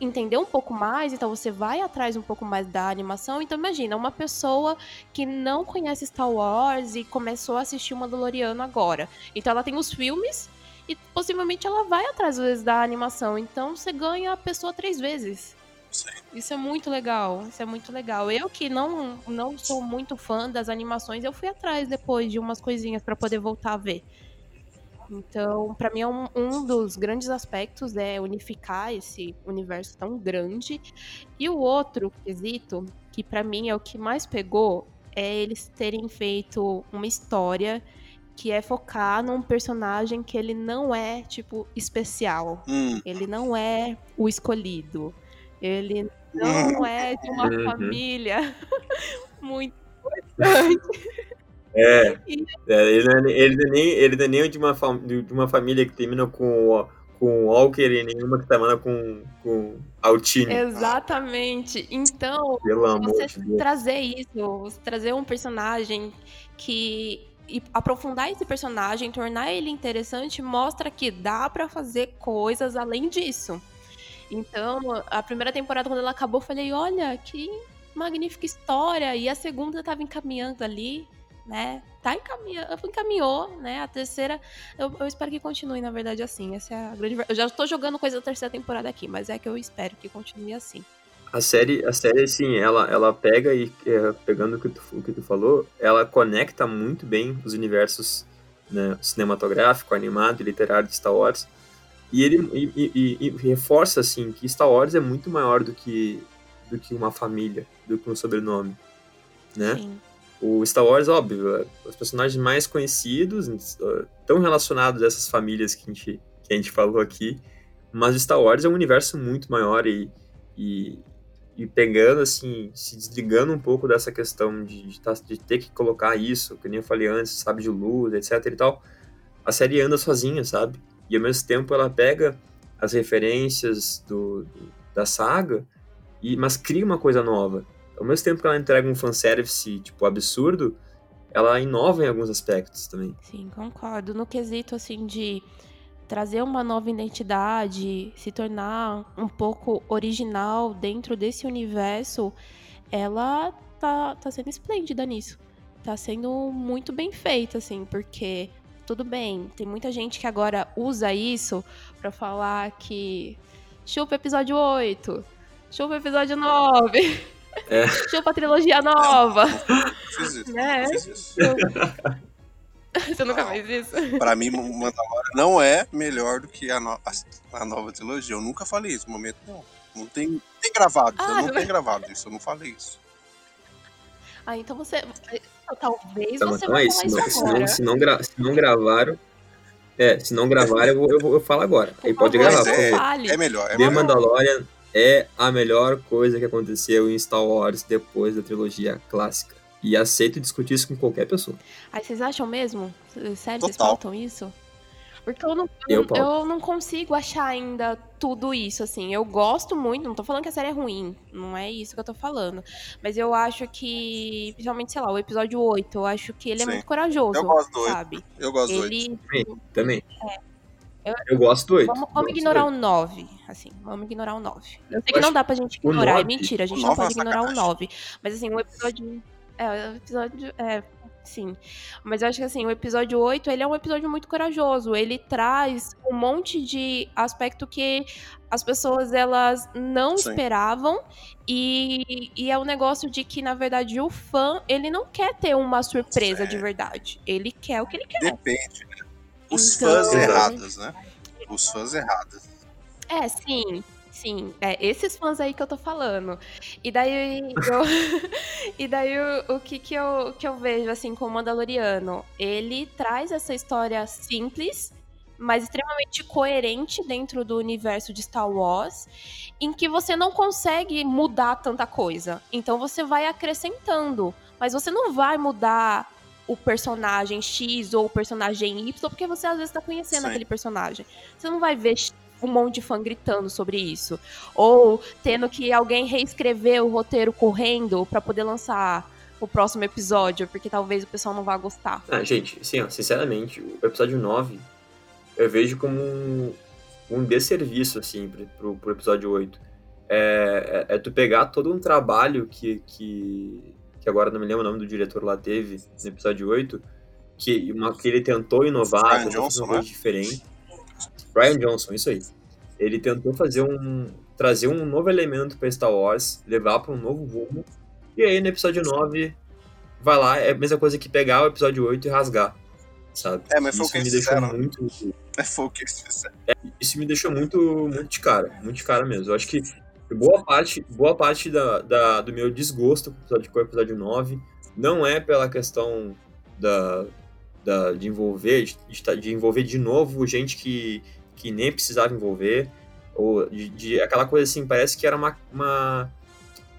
entender um pouco mais, então você vai atrás um pouco mais da animação. Então imagina, uma pessoa que não conhece Star Wars e começou a assistir o Mandaloriano agora. Então ela tem os filmes e possivelmente ela vai atrás vezes da animação. Então você ganha a pessoa três vezes. Sim. Isso é muito legal, isso é muito legal. Eu que não, não sou muito fã das animações, eu fui atrás depois de umas coisinhas para poder voltar a ver. Então, para mim, é um, um, dos grandes aspectos é unificar esse universo tão grande. E o outro quesito, que para mim é o que mais pegou, é eles terem feito uma história que é focar num personagem que ele não é, tipo, especial. Hum. Ele não é o escolhido. Ele não hum. é de uma uhum. família muito importante. É, é ele, não é, ele, não é nem, ele não é nem de uma, de uma família que termina com, com Walker e nenhuma que termina com, com Altini. Exatamente. Então, Pelo você de trazer isso, trazer um personagem que e aprofundar esse personagem, tornar ele interessante, mostra que dá para fazer coisas além disso. Então, a primeira temporada, quando ela acabou, eu falei: olha, que magnífica história. E a segunda estava encaminhando ali né? Tá encaminhando, encaminhou, né? A terceira, eu, eu, espero que continue, na verdade, assim. Essa é a grande. Eu já tô jogando coisa da terceira temporada aqui, mas é que eu espero que continue assim. A série, a série assim, ela, ela pega e, é, pegando o que, tu, o que tu falou, ela conecta muito bem os universos né, cinematográfico, animado e literário de Star Wars. E ele e, e, e reforça, assim, que Star Wars é muito maior do que, do que uma família, do que um sobrenome, né? Sim. O Star Wars, óbvio, os personagens mais conhecidos estão relacionados a essas famílias que a gente, que a gente falou aqui, mas o Star Wars é um universo muito maior e, e, e pegando, assim, se desligando um pouco dessa questão de, de, tá, de, ter que colocar isso, que nem eu falei antes, sabe, de luz, etc e tal, a série anda sozinha, sabe? E ao mesmo tempo ela pega as referências do, da saga, e, mas cria uma coisa nova. Ao mesmo tempo que ela entrega um fanservice, tipo, absurdo, ela inova em alguns aspectos também. Sim, concordo. No quesito, assim, de trazer uma nova identidade, se tornar um pouco original dentro desse universo, ela tá, tá sendo esplêndida nisso. Tá sendo muito bem feita, assim, porque tudo bem, tem muita gente que agora usa isso para falar que chupa episódio 8, chupa episódio 9, é. chupa a trilogia nova. Fiz isso. Né? Fiz isso. Você nunca fez isso? Pra mim, Mandalorian não é melhor do que a, no a, a, nova trilogia. Eu nunca falei isso, no momento não. Não tem, tem gravado, ah, eu não tenho gravado isso, eu não falei isso. Ah, então você. Talvez então, você então é isso. Se não, se, não, se, não gra, se não gravaram. É, se não gravaram, eu, vou, eu, vou, eu falo agora. Aí pode gravar. É, é, melhor. É The melhor. Mandalorian é a melhor coisa que aconteceu em Star Wars depois da trilogia clássica. E aceito discutir isso com qualquer pessoa. Aí vocês acham mesmo? Sério, Total. vocês pautam isso? Porque eu não, eu, eu, não consigo achar ainda tudo isso, assim. Eu gosto muito, não tô falando que a série é ruim, não é isso que eu tô falando. Mas eu acho que, principalmente, sei lá, o episódio 8, eu acho que ele é Sim. muito corajoso, eu gosto do sabe? 8. Eu gosto ele... do 8. Também. É. Eu, eu, gosto do 8. Vamos, vamos ignorar o 9, assim, vamos ignorar o 9. Eu sei que não dá pra gente ignorar, 9, é mentira, a gente não pode é ignorar o 9. Mas assim, o episódio... É, o episódio... É, Sim. Mas eu acho que assim, o episódio 8, ele é um episódio muito corajoso. Ele traz um monte de aspecto que as pessoas elas não Sim. esperavam e, e é o um negócio de que na verdade o fã, ele não quer ter uma surpresa de verdade. Ele quer o que ele quer. Depende, né? Os então... fãs errados, né? Os fãs errados. É, sim. Sim, é esses fãs aí que eu tô falando. E daí eu, e daí o, o, que que eu, que eu vejo assim com o Mandaloriano, ele traz essa história simples, mas extremamente coerente dentro do universo de Star Wars, em que você não consegue mudar tanta coisa. Então você vai acrescentando, mas você não vai mudar o personagem X ou o personagem Y, porque você às vezes tá conhecendo Sim. aquele personagem. Você não vai ver um monte de fã gritando sobre isso. Ou tendo que alguém reescrever o roteiro correndo para poder lançar o próximo episódio, porque talvez o pessoal não vá gostar. Ah, gente, assim, ó, sinceramente, o episódio 9 eu vejo como um, um desserviço, assim, pro, pro episódio 8. É, é, é, tu pegar todo um trabalho que, que, que agora não me lembro o nome do diretor lá teve no episódio 8, que, uma, que ele tentou inovar, tentou fazer uma coisa né? diferente. Brian Johnson, isso aí. Ele tentou fazer um. trazer um novo elemento para Star Wars, levar para um novo rumo. E aí no episódio 9, vai lá, é a mesma coisa que pegar o episódio 8 e rasgar. Sabe? É, mas foi isso o que me deixou fizeram. muito. É, foi o que eles fizeram. É, isso me deixou muito, muito de cara, muito de cara mesmo. Eu acho que boa parte, boa parte da, da do meu desgosto com o episódio, com o episódio 9 não é pela questão da, da, de envolver, de, de, envolver de novo gente que, que nem precisava envolver, ou de, de, aquela coisa assim, parece que era uma, uma,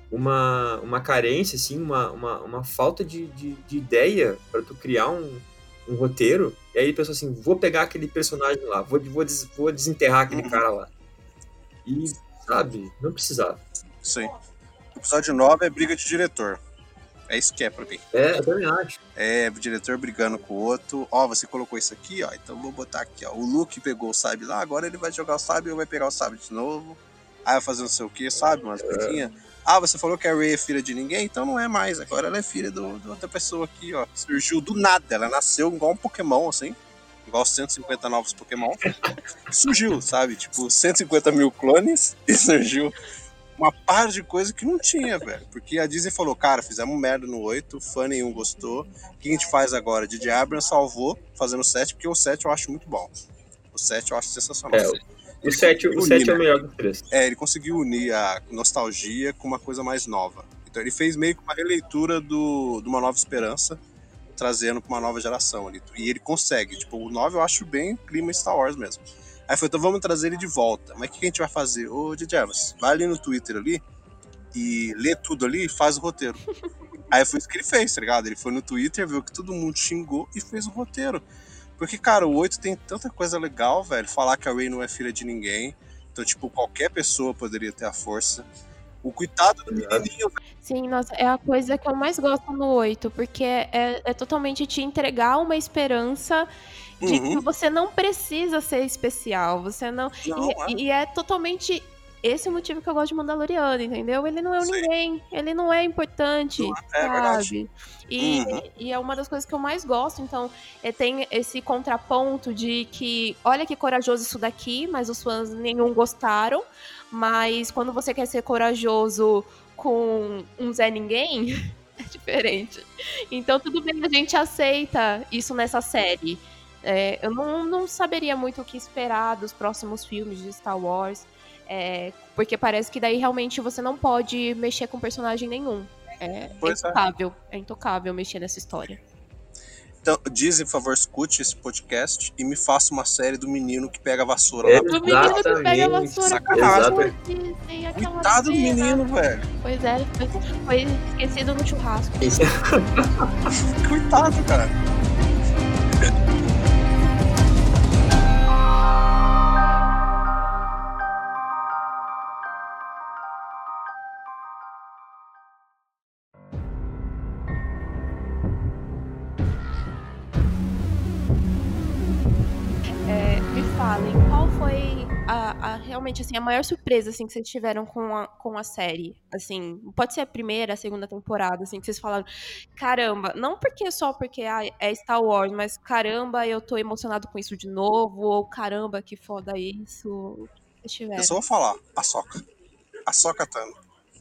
uma, uma carência, assim, uma, uma, uma falta de, de, de ideia para tu criar um, um roteiro, e aí pensou assim, vou pegar aquele personagem lá, vou, vou, des, vou desenterrar aquele uhum. cara lá. E, sabe, não precisava. Sim. O episódio 9 é briga de diretor. É isso que é pra mim. É, eu também acho. É, o diretor brigando com o outro. Ó, você colocou isso aqui, ó. Então vou botar aqui, ó. O Luke pegou o sabre lá, agora ele vai jogar o sabre ou vai pegar o sabre de novo. Aí vai fazer não sei o que, sabe? Umas é. Ah, você falou que a Rey é filha de ninguém? Então não é mais. Agora ela é filha do, de outra pessoa aqui, ó. Surgiu do nada. Ela nasceu igual um Pokémon, assim. Igual 150 novos Pokémon. surgiu, sabe? Tipo, 150 mil clones e surgiu uma par de coisa que não tinha, velho. Porque a Disney falou, cara, fizemos merda no 8, fã nenhum gostou. O que a gente faz agora? Didi Abrams salvou fazendo o 7, porque o 7 eu acho muito bom. O 7 eu acho sensacional. É, o 7, o 7 é o melhor dos três. É, ele conseguiu unir a nostalgia com uma coisa mais nova. Então ele fez meio que uma releitura do, de Uma Nova Esperança, trazendo para uma nova geração ali. E ele consegue. Tipo, o 9 eu acho bem clima Star Wars mesmo. Aí foi, então vamos trazer ele de volta. Mas o que, que a gente vai fazer? Ô, DJ Evans, vai ali no Twitter ali e lê tudo ali e faz o roteiro. Aí foi isso que ele fez, tá ligado? Ele foi no Twitter, viu que todo mundo xingou e fez o roteiro. Porque, cara, o 8 tem tanta coisa legal, velho. Falar que a Rey não é filha de ninguém. Então, tipo, qualquer pessoa poderia ter a força. O coitado do menininho. Sim, nossa, é a coisa que eu mais gosto no 8, porque é, é totalmente te entregar uma esperança de uhum. que você não precisa ser especial, você não. não e, é. e, é totalmente esse é o motivo que eu gosto de Mandaloriano, entendeu? Ele não é um ninguém, ele não é importante, não, é, sabe? E, uhum. e, é uma das coisas que eu mais gosto, então é, tem esse contraponto de que, olha que corajoso isso daqui, mas os fãs nenhum gostaram, mas quando você quer ser corajoso com um Zé Ninguém, é diferente. Então tudo bem, a gente aceita isso nessa série. É, eu não, não saberia muito o que esperar dos próximos filmes de Star Wars. É, porque parece que daí realmente você não pode mexer com personagem nenhum. É, é intocável, é. é intocável mexer nessa história. Então, dizem, por favor, escute esse podcast e me faça uma série do menino que pega a vassoura é. Do menino que pega a vassoura Sacanagem. Coitado do menino, velho. Pois é, foi, foi esquecido no churrasco. Coitado, cara. Realmente, assim, a maior surpresa, assim, que vocês tiveram com a, com a série? Assim, pode ser a primeira, a segunda temporada, assim, que vocês falaram, caramba, não porque só porque ah, é Star Wars, mas caramba, eu tô emocionado com isso de novo, ou caramba, que foda isso. Eu só vou falar, a Soca. A Soca Tano.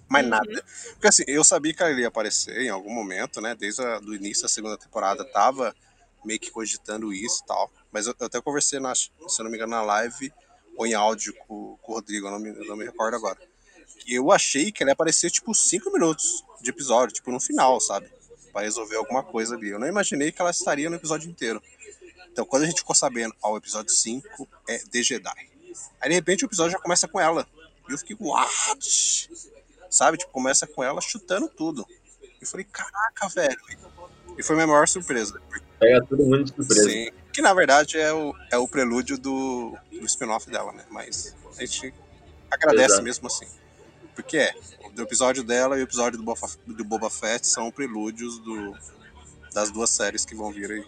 Mais uhum. nada. Porque assim, eu sabia que ela ia aparecer em algum momento, né? Desde o início da segunda temporada, tava meio que cogitando isso e tal. Mas eu, eu até conversei, na, se eu não me engano, na live ou em áudio com, com o Rodrigo, eu não, me, eu não me recordo agora. E eu achei que ele ia aparecer, tipo, 5 minutos de episódio, tipo, no final, sabe? Pra resolver alguma coisa ali. Eu não imaginei que ela estaria no episódio inteiro. Então, quando a gente ficou sabendo, ó, o episódio 5 é The Jedi. Aí, de repente, o episódio já começa com ela. E eu fiquei, what? Sabe? Tipo, começa com ela chutando tudo. E falei, caraca, velho. E foi a minha maior surpresa. Pega todo mundo de surpresa. Sim. Que na verdade é o, é o prelúdio do, do spin-off dela, né? Mas a gente agradece Exato. mesmo assim. Porque é, o episódio dela e o episódio do Boba, do Boba Fett são prelúdios do, das duas séries que vão vir aí.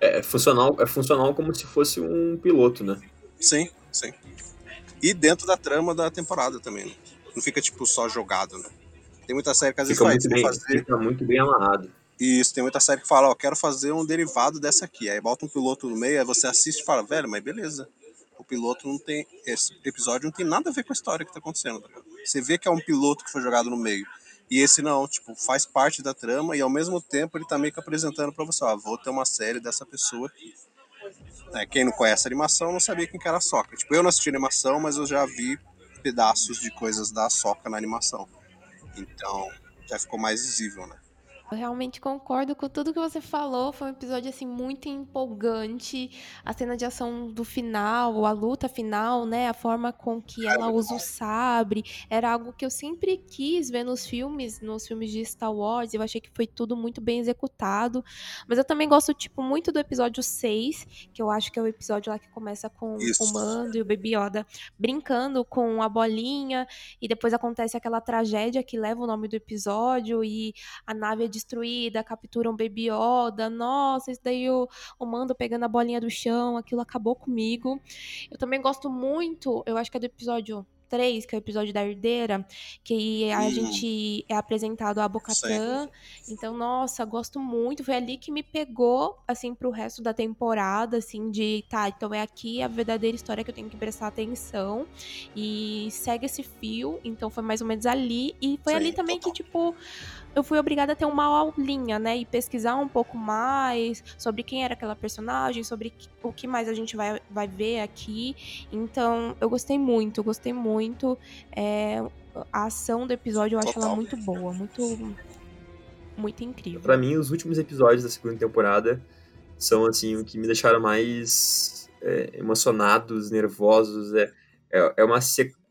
É, é funcional, é funcional como se fosse um piloto, né? Sim, sim. E dentro da trama da temporada também, né? Não fica, tipo, só jogado, né? Tem muita série que às vezes fica faz, muito bem, fazer... Fica muito bem amarrado. Isso, tem muita série que fala, ó, quero fazer um derivado dessa aqui. Aí bota um piloto no meio, aí você assiste e fala, velho, mas beleza. O piloto não tem. Esse episódio não tem nada a ver com a história que tá acontecendo, tá Você vê que é um piloto que foi jogado no meio. E esse não, tipo, faz parte da trama e ao mesmo tempo ele tá meio que apresentando pra você, ó, vou ter uma série dessa pessoa aqui. É, quem não conhece a animação não sabia quem que era a Soca. Tipo, eu não assisti animação, mas eu já vi pedaços de coisas da Soca na animação. Então, já ficou mais visível, né? Eu realmente concordo com tudo que você falou. Foi um episódio assim muito empolgante. A cena de ação do final, a luta final, né, a forma com que ela usa o sabre, era algo que eu sempre quis ver nos filmes, nos filmes de Star Wars. Eu achei que foi tudo muito bem executado. Mas eu também gosto tipo muito do episódio 6, que eu acho que é o episódio lá que começa com Isso. o Mando e o Baby Yoda brincando com a bolinha e depois acontece aquela tragédia que leva o nome do episódio e a nave é destruída, capturam Baby Yoda. Nossa, isso daí o, o Mando pegando a bolinha do chão, aquilo acabou comigo. Eu também gosto muito, eu acho que é do episódio 3, que é o episódio da herdeira, que a hum. gente é apresentado a Bocatã. Então, nossa, gosto muito. Foi ali que me pegou, assim, pro resto da temporada, assim, de, tá, então é aqui a verdadeira história que eu tenho que prestar atenção. E segue esse fio. Então, foi mais ou menos ali. E foi Sim, ali também total. que, tipo, eu fui obrigada a ter uma aulinha, né? E pesquisar um pouco mais sobre quem era aquela personagem, sobre o que mais a gente vai, vai ver aqui. Então, eu gostei muito, gostei muito. É, a ação do episódio eu acho Total. ela muito boa, muito, muito incrível. Para mim, os últimos episódios da segunda temporada são, assim, o que me deixaram mais é, emocionados, nervosos. É, é, é uma,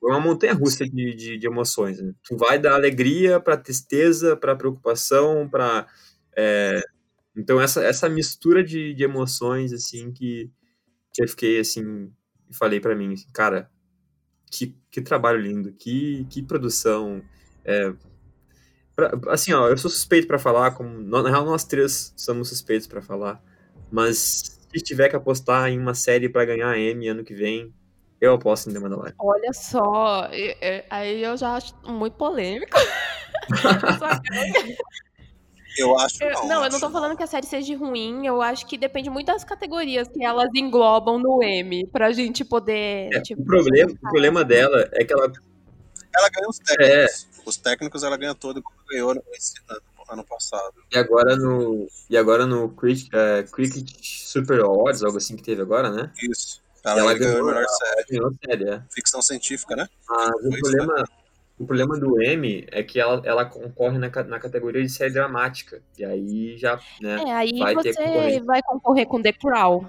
é uma montanha russa de, de, de emoções. Né? Tu vai da alegria para tristeza, para preocupação, para. É, então, essa, essa mistura de, de emoções, assim, que, que eu fiquei, assim, falei para mim, assim, cara, que, que trabalho lindo, que, que produção. É, pra, assim, ó, eu sou suspeito para falar, como, na real, nós três somos suspeitos para falar, mas se tiver que apostar em uma série para ganhar a Emmy ano que vem, eu aposto em The Mandalorian. Olha só, aí eu já acho muito polêmico. Eu acho eu, não. Não, eu não tô falando que a série seja ruim. Eu acho que depende muito das categorias que elas englobam no M, pra gente poder. É, tipo, o, problema, o problema dela é que ela. Ela ganha os técnicos. É. Os técnicos ela ganha todo como ganhou no ano passado. E agora no. E agora no Cricket, uh, Cricket Super Awards, algo assim que teve agora, né? Isso. Ela, ela ganhou, ganhou a melhor série. Ganhou série, é. Ficção científica, né? Mas o problema. Né? O problema do M é que ela, ela concorre na, na categoria de série dramática. E aí já, né? É, aí vai você ter vai concorrer com The Crown.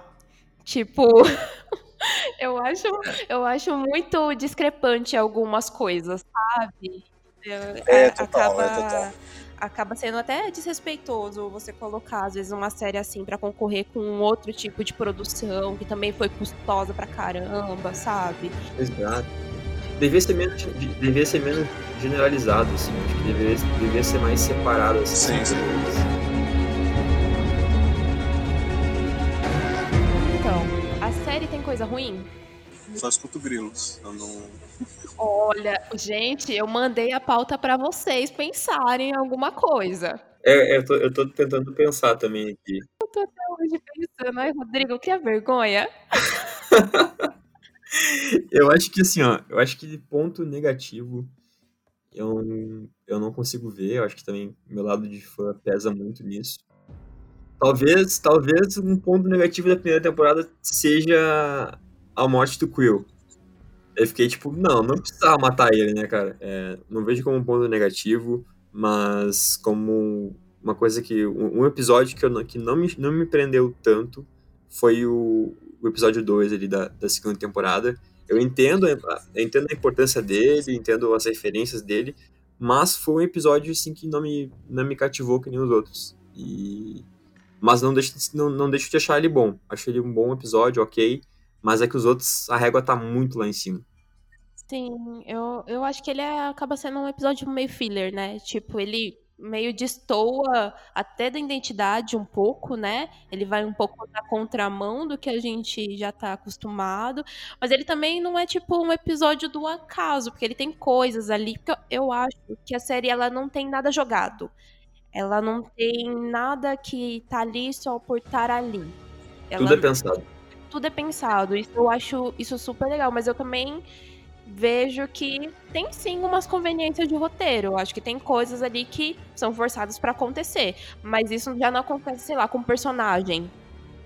Tipo, eu acho, eu acho muito discrepante algumas coisas, sabe? É, é total, acaba, é total. Acaba sendo até desrespeitoso você colocar, às vezes, uma série assim para concorrer com um outro tipo de produção que também foi custosa pra caramba, sabe? Exato devia ser menos, devia ser menos generalizado, assim. Acho que devia, devia ser mais separado, assim. Sim, sim. Então, a série tem coisa ruim? Só escuto grilos. Eu não... Olha, gente, eu mandei a pauta para vocês pensarem em alguma coisa. É, eu tô, eu tô tentando pensar também aqui. Eu tô até hoje pensando, ai, Rodrigo, que é vergonha. eu acho que assim, ó, eu acho que de ponto negativo eu, eu não consigo ver, eu acho que também meu lado de fã pesa muito nisso. Talvez, talvez um ponto negativo da primeira temporada seja a morte do Quill. Eu fiquei tipo, não, não precisava matar ele, né, cara? É, não vejo como um ponto negativo, mas como uma coisa que. Um, episódio que, eu, que não, me, não me prendeu tanto foi o, o episódio 2 ali da, da segunda temporada. Eu entendo, eu entendo a importância dele, entendo as referências dele, mas foi um episódio assim que não me, não me cativou que nem os outros. E mas não deixo, não, não deixo de achar ele bom. Acho ele um bom episódio, ok, mas é que os outros a régua tá muito lá em cima. Sim, eu, eu acho que ele é, acaba sendo um episódio meio filler, né? Tipo, ele meio destoa até da identidade um pouco, né? Ele vai um pouco na contramão do que a gente já tá acostumado, mas ele também não é tipo um episódio do acaso, porque ele tem coisas ali que eu acho que a série ela não tem nada jogado. Ela não tem nada que tá ali só por estar ali. Ela, tudo é pensado. Tudo é pensado. Isso eu acho isso super legal, mas eu também vejo que tem sim umas conveniências de roteiro. Eu acho que tem coisas ali que são forçadas para acontecer. Mas isso já não acontece, sei lá, com personagem.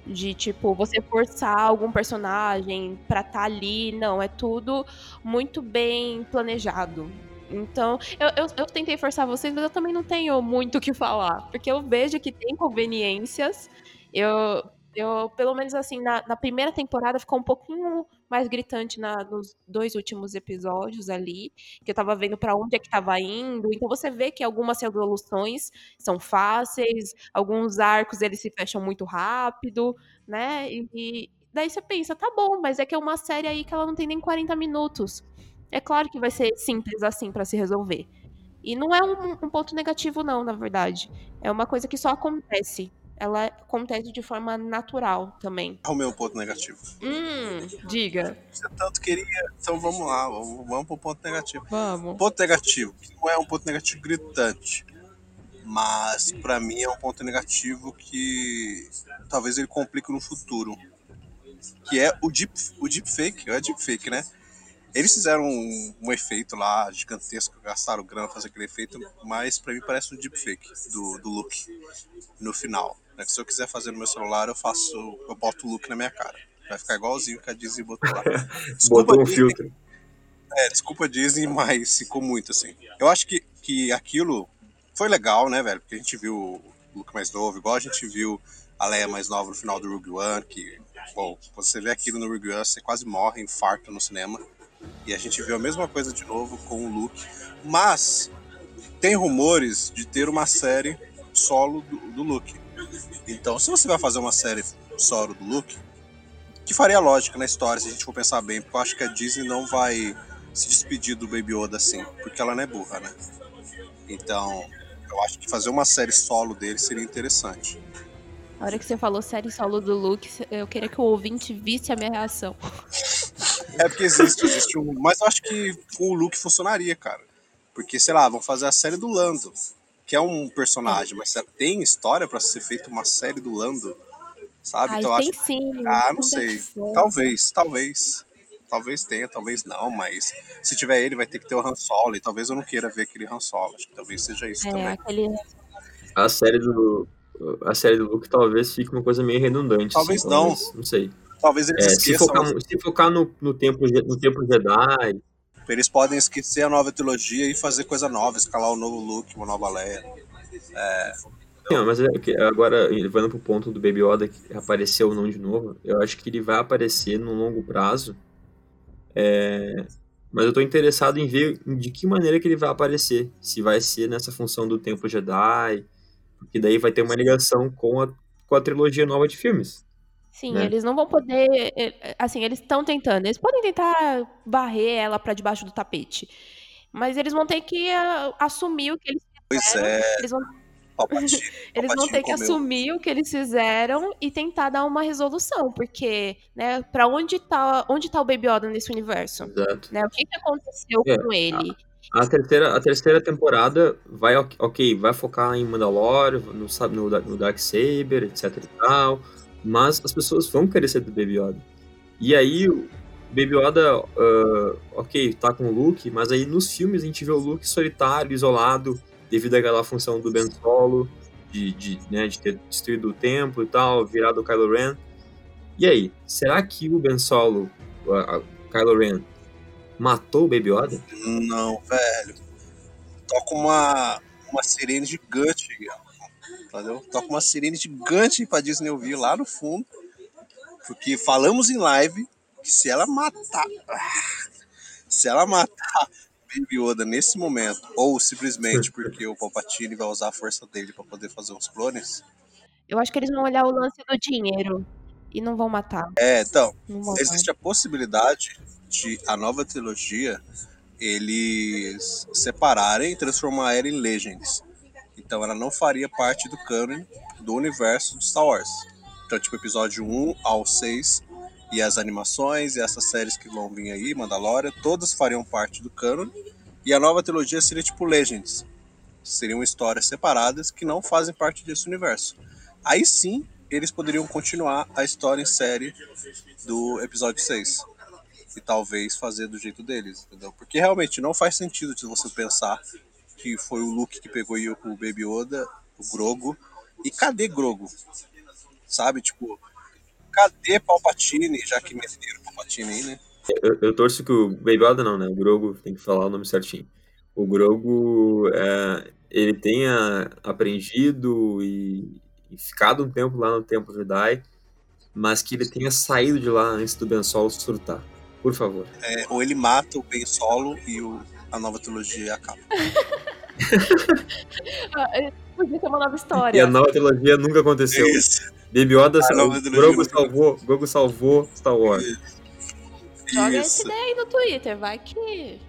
De tipo, você forçar algum personagem pra estar tá ali. Não, é tudo muito bem planejado. Então, eu, eu, eu, tentei forçar vocês, mas eu também não tenho muito o que falar. Porque eu vejo que tem conveniências. Eu, eu, pelo menos assim, na, na, primeira temporada ficou um pouquinho mais gritante na, nos dois últimos episódios ali, que eu tava vendo para onde é que tava indo. Então você vê que algumas resoluções são fáceis, alguns arcos eles se fecham muito rápido, né? E, daí você pensa, tá bom, mas é que é uma série aí que ela não tem nem 40 minutos. É claro que vai ser simples assim para se resolver. E não é um, um ponto negativo, não, na verdade. É uma coisa que só acontece ela acontece de forma natural também. Arrumei um ponto negativo. Hum, diga. Você tanto queria. Então vamos lá, vamos, vamos pro ponto negativo. Vamos. Ponto negativo, não é um ponto negativo gritante. Mas para mim é um ponto negativo que talvez ele complique no futuro. Que é o deep, o deepfake, é deepfake, né? Eles fizeram um, um, efeito lá gigantesco, gastaram grana pra fazer aquele efeito, mas para mim parece um deepfake do, do look no final. Né? Se eu quiser fazer no meu celular, eu faço, eu boto o look na minha cara. Vai ficar igualzinho que a Disney botou lá. Desculpa, botou um Disney, filtro. É, desculpa Disney, mas ficou muito assim. Eu acho que, que aquilo foi legal, né, velho? Porque a gente viu o look mais novo, igual a gente viu a Leia mais nova no final do Rogue One, que bom, você vê aquilo no Regress, você quase morre, infarto no cinema. E a gente viu a mesma coisa de novo com o Luke. Mas tem rumores de ter uma série solo do, do Luke. Então, se você vai fazer uma série solo do Luke, que faria lógica na história, se a gente for pensar bem, porque eu acho que a Disney não vai se despedir do Baby Yoda assim, porque ela não é burra, né? Então, eu acho que fazer uma série solo dele seria interessante. A hora que você falou série solo do Luke, eu queria que o ouvinte visse a minha reação. É porque existe, existe um. Mas eu acho que com o Luke funcionaria, cara. Porque, sei lá, vão fazer a série do Lando, que é um personagem, mas tem história para ser feita uma série do Lando, sabe? Ai, então tem acho. sim. Ah, não sei. Talvez, talvez. Talvez tenha, talvez não, mas se tiver ele, vai ter que ter o Han Solo, e talvez eu não queira ver aquele Han Solo. Acho que talvez seja isso É, também. aquele. A série do. A série do Luke talvez fique uma coisa meio redundante. Talvez assim, não. talvez, não sei. Talvez eles É, se esqueçam. focar, se focar no, no, tempo, no tempo Jedi, Eles podem esquecer a nova trilogia e fazer coisa nova, escalar um novo Luke, uma nova Leia. Não, mas é que agora, levando pro ponto do Baby Yoda que apareceu ou não de novo, eu acho que ele vai aparecer no longo prazo. É, mas eu tô interessado em ver de que maneira que ele vai aparecer. Se vai ser nessa função do Templo Jedi, porque daí vai ter uma ligação com a, com a trilogia nova de filmes. Sim, né? eles não vão poder. eh, Assim, eles estão tentando. Eles podem tentar varrer ela pra debaixo do tapete. Mas eles vão ter que ah, assumir o que eles Pois fizeram. é, Eles vão, Palpatine. eles vão Palpatine ter que comeu. assumir o que eles fizeram e tentar dar uma resolução. Porque, né, pra onde tá, onde tá o Baby Yoda nesse universo? Exato. Né? O que, que aconteceu É, com ele? A terceira, a terceira temporada vai, ok- vai focar em Mandalore, no, no, no Darksaber, etc e tal, mas as pessoas vão querer ser do Baby Yoda. E aí, o Baby Yoda, ah, ok, tá com o Luke, mas aí nos filmes a gente vê o Luke solitário, isolado, devido àquela função do Ben Solo, de, de, né, de ter destruído o templo e tal, virado o Kylo Ren. E aí, será que o Ben Solo, a Kylo Ren, matou o Baby Yoda? Não, velho. Toca uma, uma sirene gigante. Entendeu? Toca uma sirene gigante pra Disney ouvir lá no fundo. Porque falamos em live que se ela matar. Se ela matar Baby Yoda nesse momento, ou simplesmente porque o Palpatine vai usar a força dele pra poder fazer os clones. Eu acho que eles vão olhar o lance do dinheiro e não vão matar. É, então, existe a possibilidade de a nova trilogia eles separarem e transformar ela em Legends. Então ela não faria parte do canon do universo de Star Wars. Então, tipo, episódio 1 ao 6 e as animações e essas séries que vão vir aí, Mandalorian, todas fariam parte do canon. E a nova trilogia seria tipo Legends. Seriam histórias separadas que não fazem parte desse universo. Aí sim, eles poderiam continuar a história em série do episódio 6 e talvez fazer do jeito deles, entendeu? Porque realmente não faz sentido se você pensar que foi o Luke que pegou o Baby Yoda, o Grogo, e cadê Grogo? Sabe, tipo, cadê Palpatine, já que meteram Palpatine aí, né? Eu, eu torço que o Baby Yoda não, né? O Grogu, tem que falar o nome certinho. O Grogu, é, ele tenha aprendido e, e ficado um tempo lá no Templo Jedi, mas que ele tenha saído de lá antes do Ben Solo surtar. Por favor. É, ou ele mata o Ben Solo e o, a nova trilogia acaba. É, Podia ser uma nova E história. a nova trilogia nunca aconteceu. Isso. Baby Yoda, trilogia Grogu salvou, Grogu salvou Star Wars. Joga essa Isso. ideia aí no Twitter, vai que.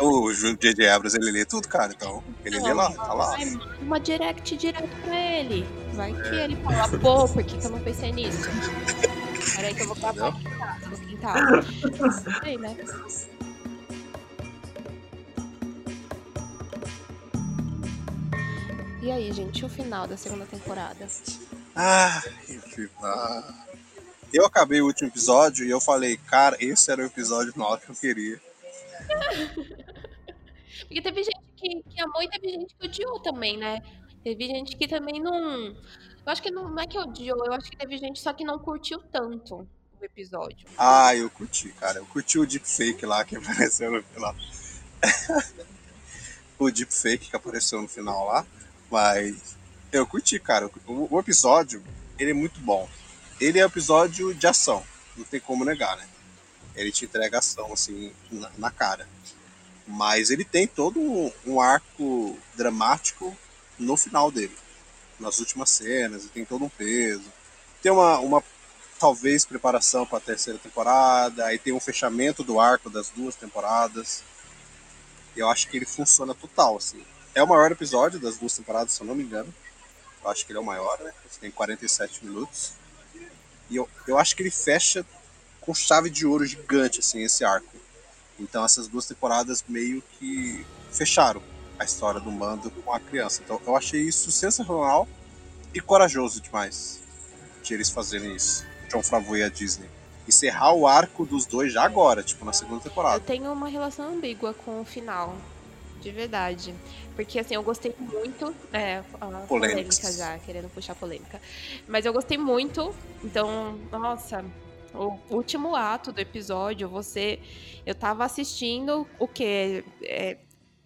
O J.J. Abrams, ele lê tudo, cara, então ele lê lá, tá lá. Uma direct direto pra ele. Vai que ele fala, pô, por que, que eu não pensei nisso? Peraí que eu vou gravar aqui no quintal. Aí, né? E aí, gente, o final da segunda temporada? Ah, ah. Eu acabei o último episódio e eu falei, cara, esse era o episódio final que eu queria. Porque teve gente que, que amou e teve gente que odiou também, né? Teve gente que também não. Eu acho que não, não é que odiou, eu acho que teve gente só que não curtiu tanto o episódio. Ah, eu curti, cara. Eu curti o deepfake lá que apareceu no final. o deepfake que apareceu no final lá. Mas eu curti, cara. O, episódio, ele é muito bom. ele é episódio de ação, não tem como negar, né? Ele te entrega ação, assim, na, na cara. Mas ele tem todo um, um, arco dramático no final dele. Nas últimas cenas, ele tem todo um peso. Tem uma, uma talvez preparação para a terceira temporada, aí tem um fechamento do arco das duas temporadas. Eu acho que ele funciona total, assim. É o maior episódio das duas temporadas, se eu não me engano. Eu acho que ele é o maior, né? Tem 47 minutos. E eu, eu acho que ele fecha com chave de ouro gigante, assim, esse arco. Então essas duas temporadas meio que fecharam a história do Mando com a criança. Então eu achei isso sensacional e corajoso demais de eles fazerem isso. John Favreau e a Disney. Encerrar o arco dos dois já agora, tipo, na segunda temporada. Eu tenho uma relação ambígua com o final. De verdade. Porque, assim, eu gostei muito. É, polêmica já, querendo puxar polêmica. Mas eu gostei muito. Então, nossa, o último ato do episódio, você. Eu tava assistindo o quê? É,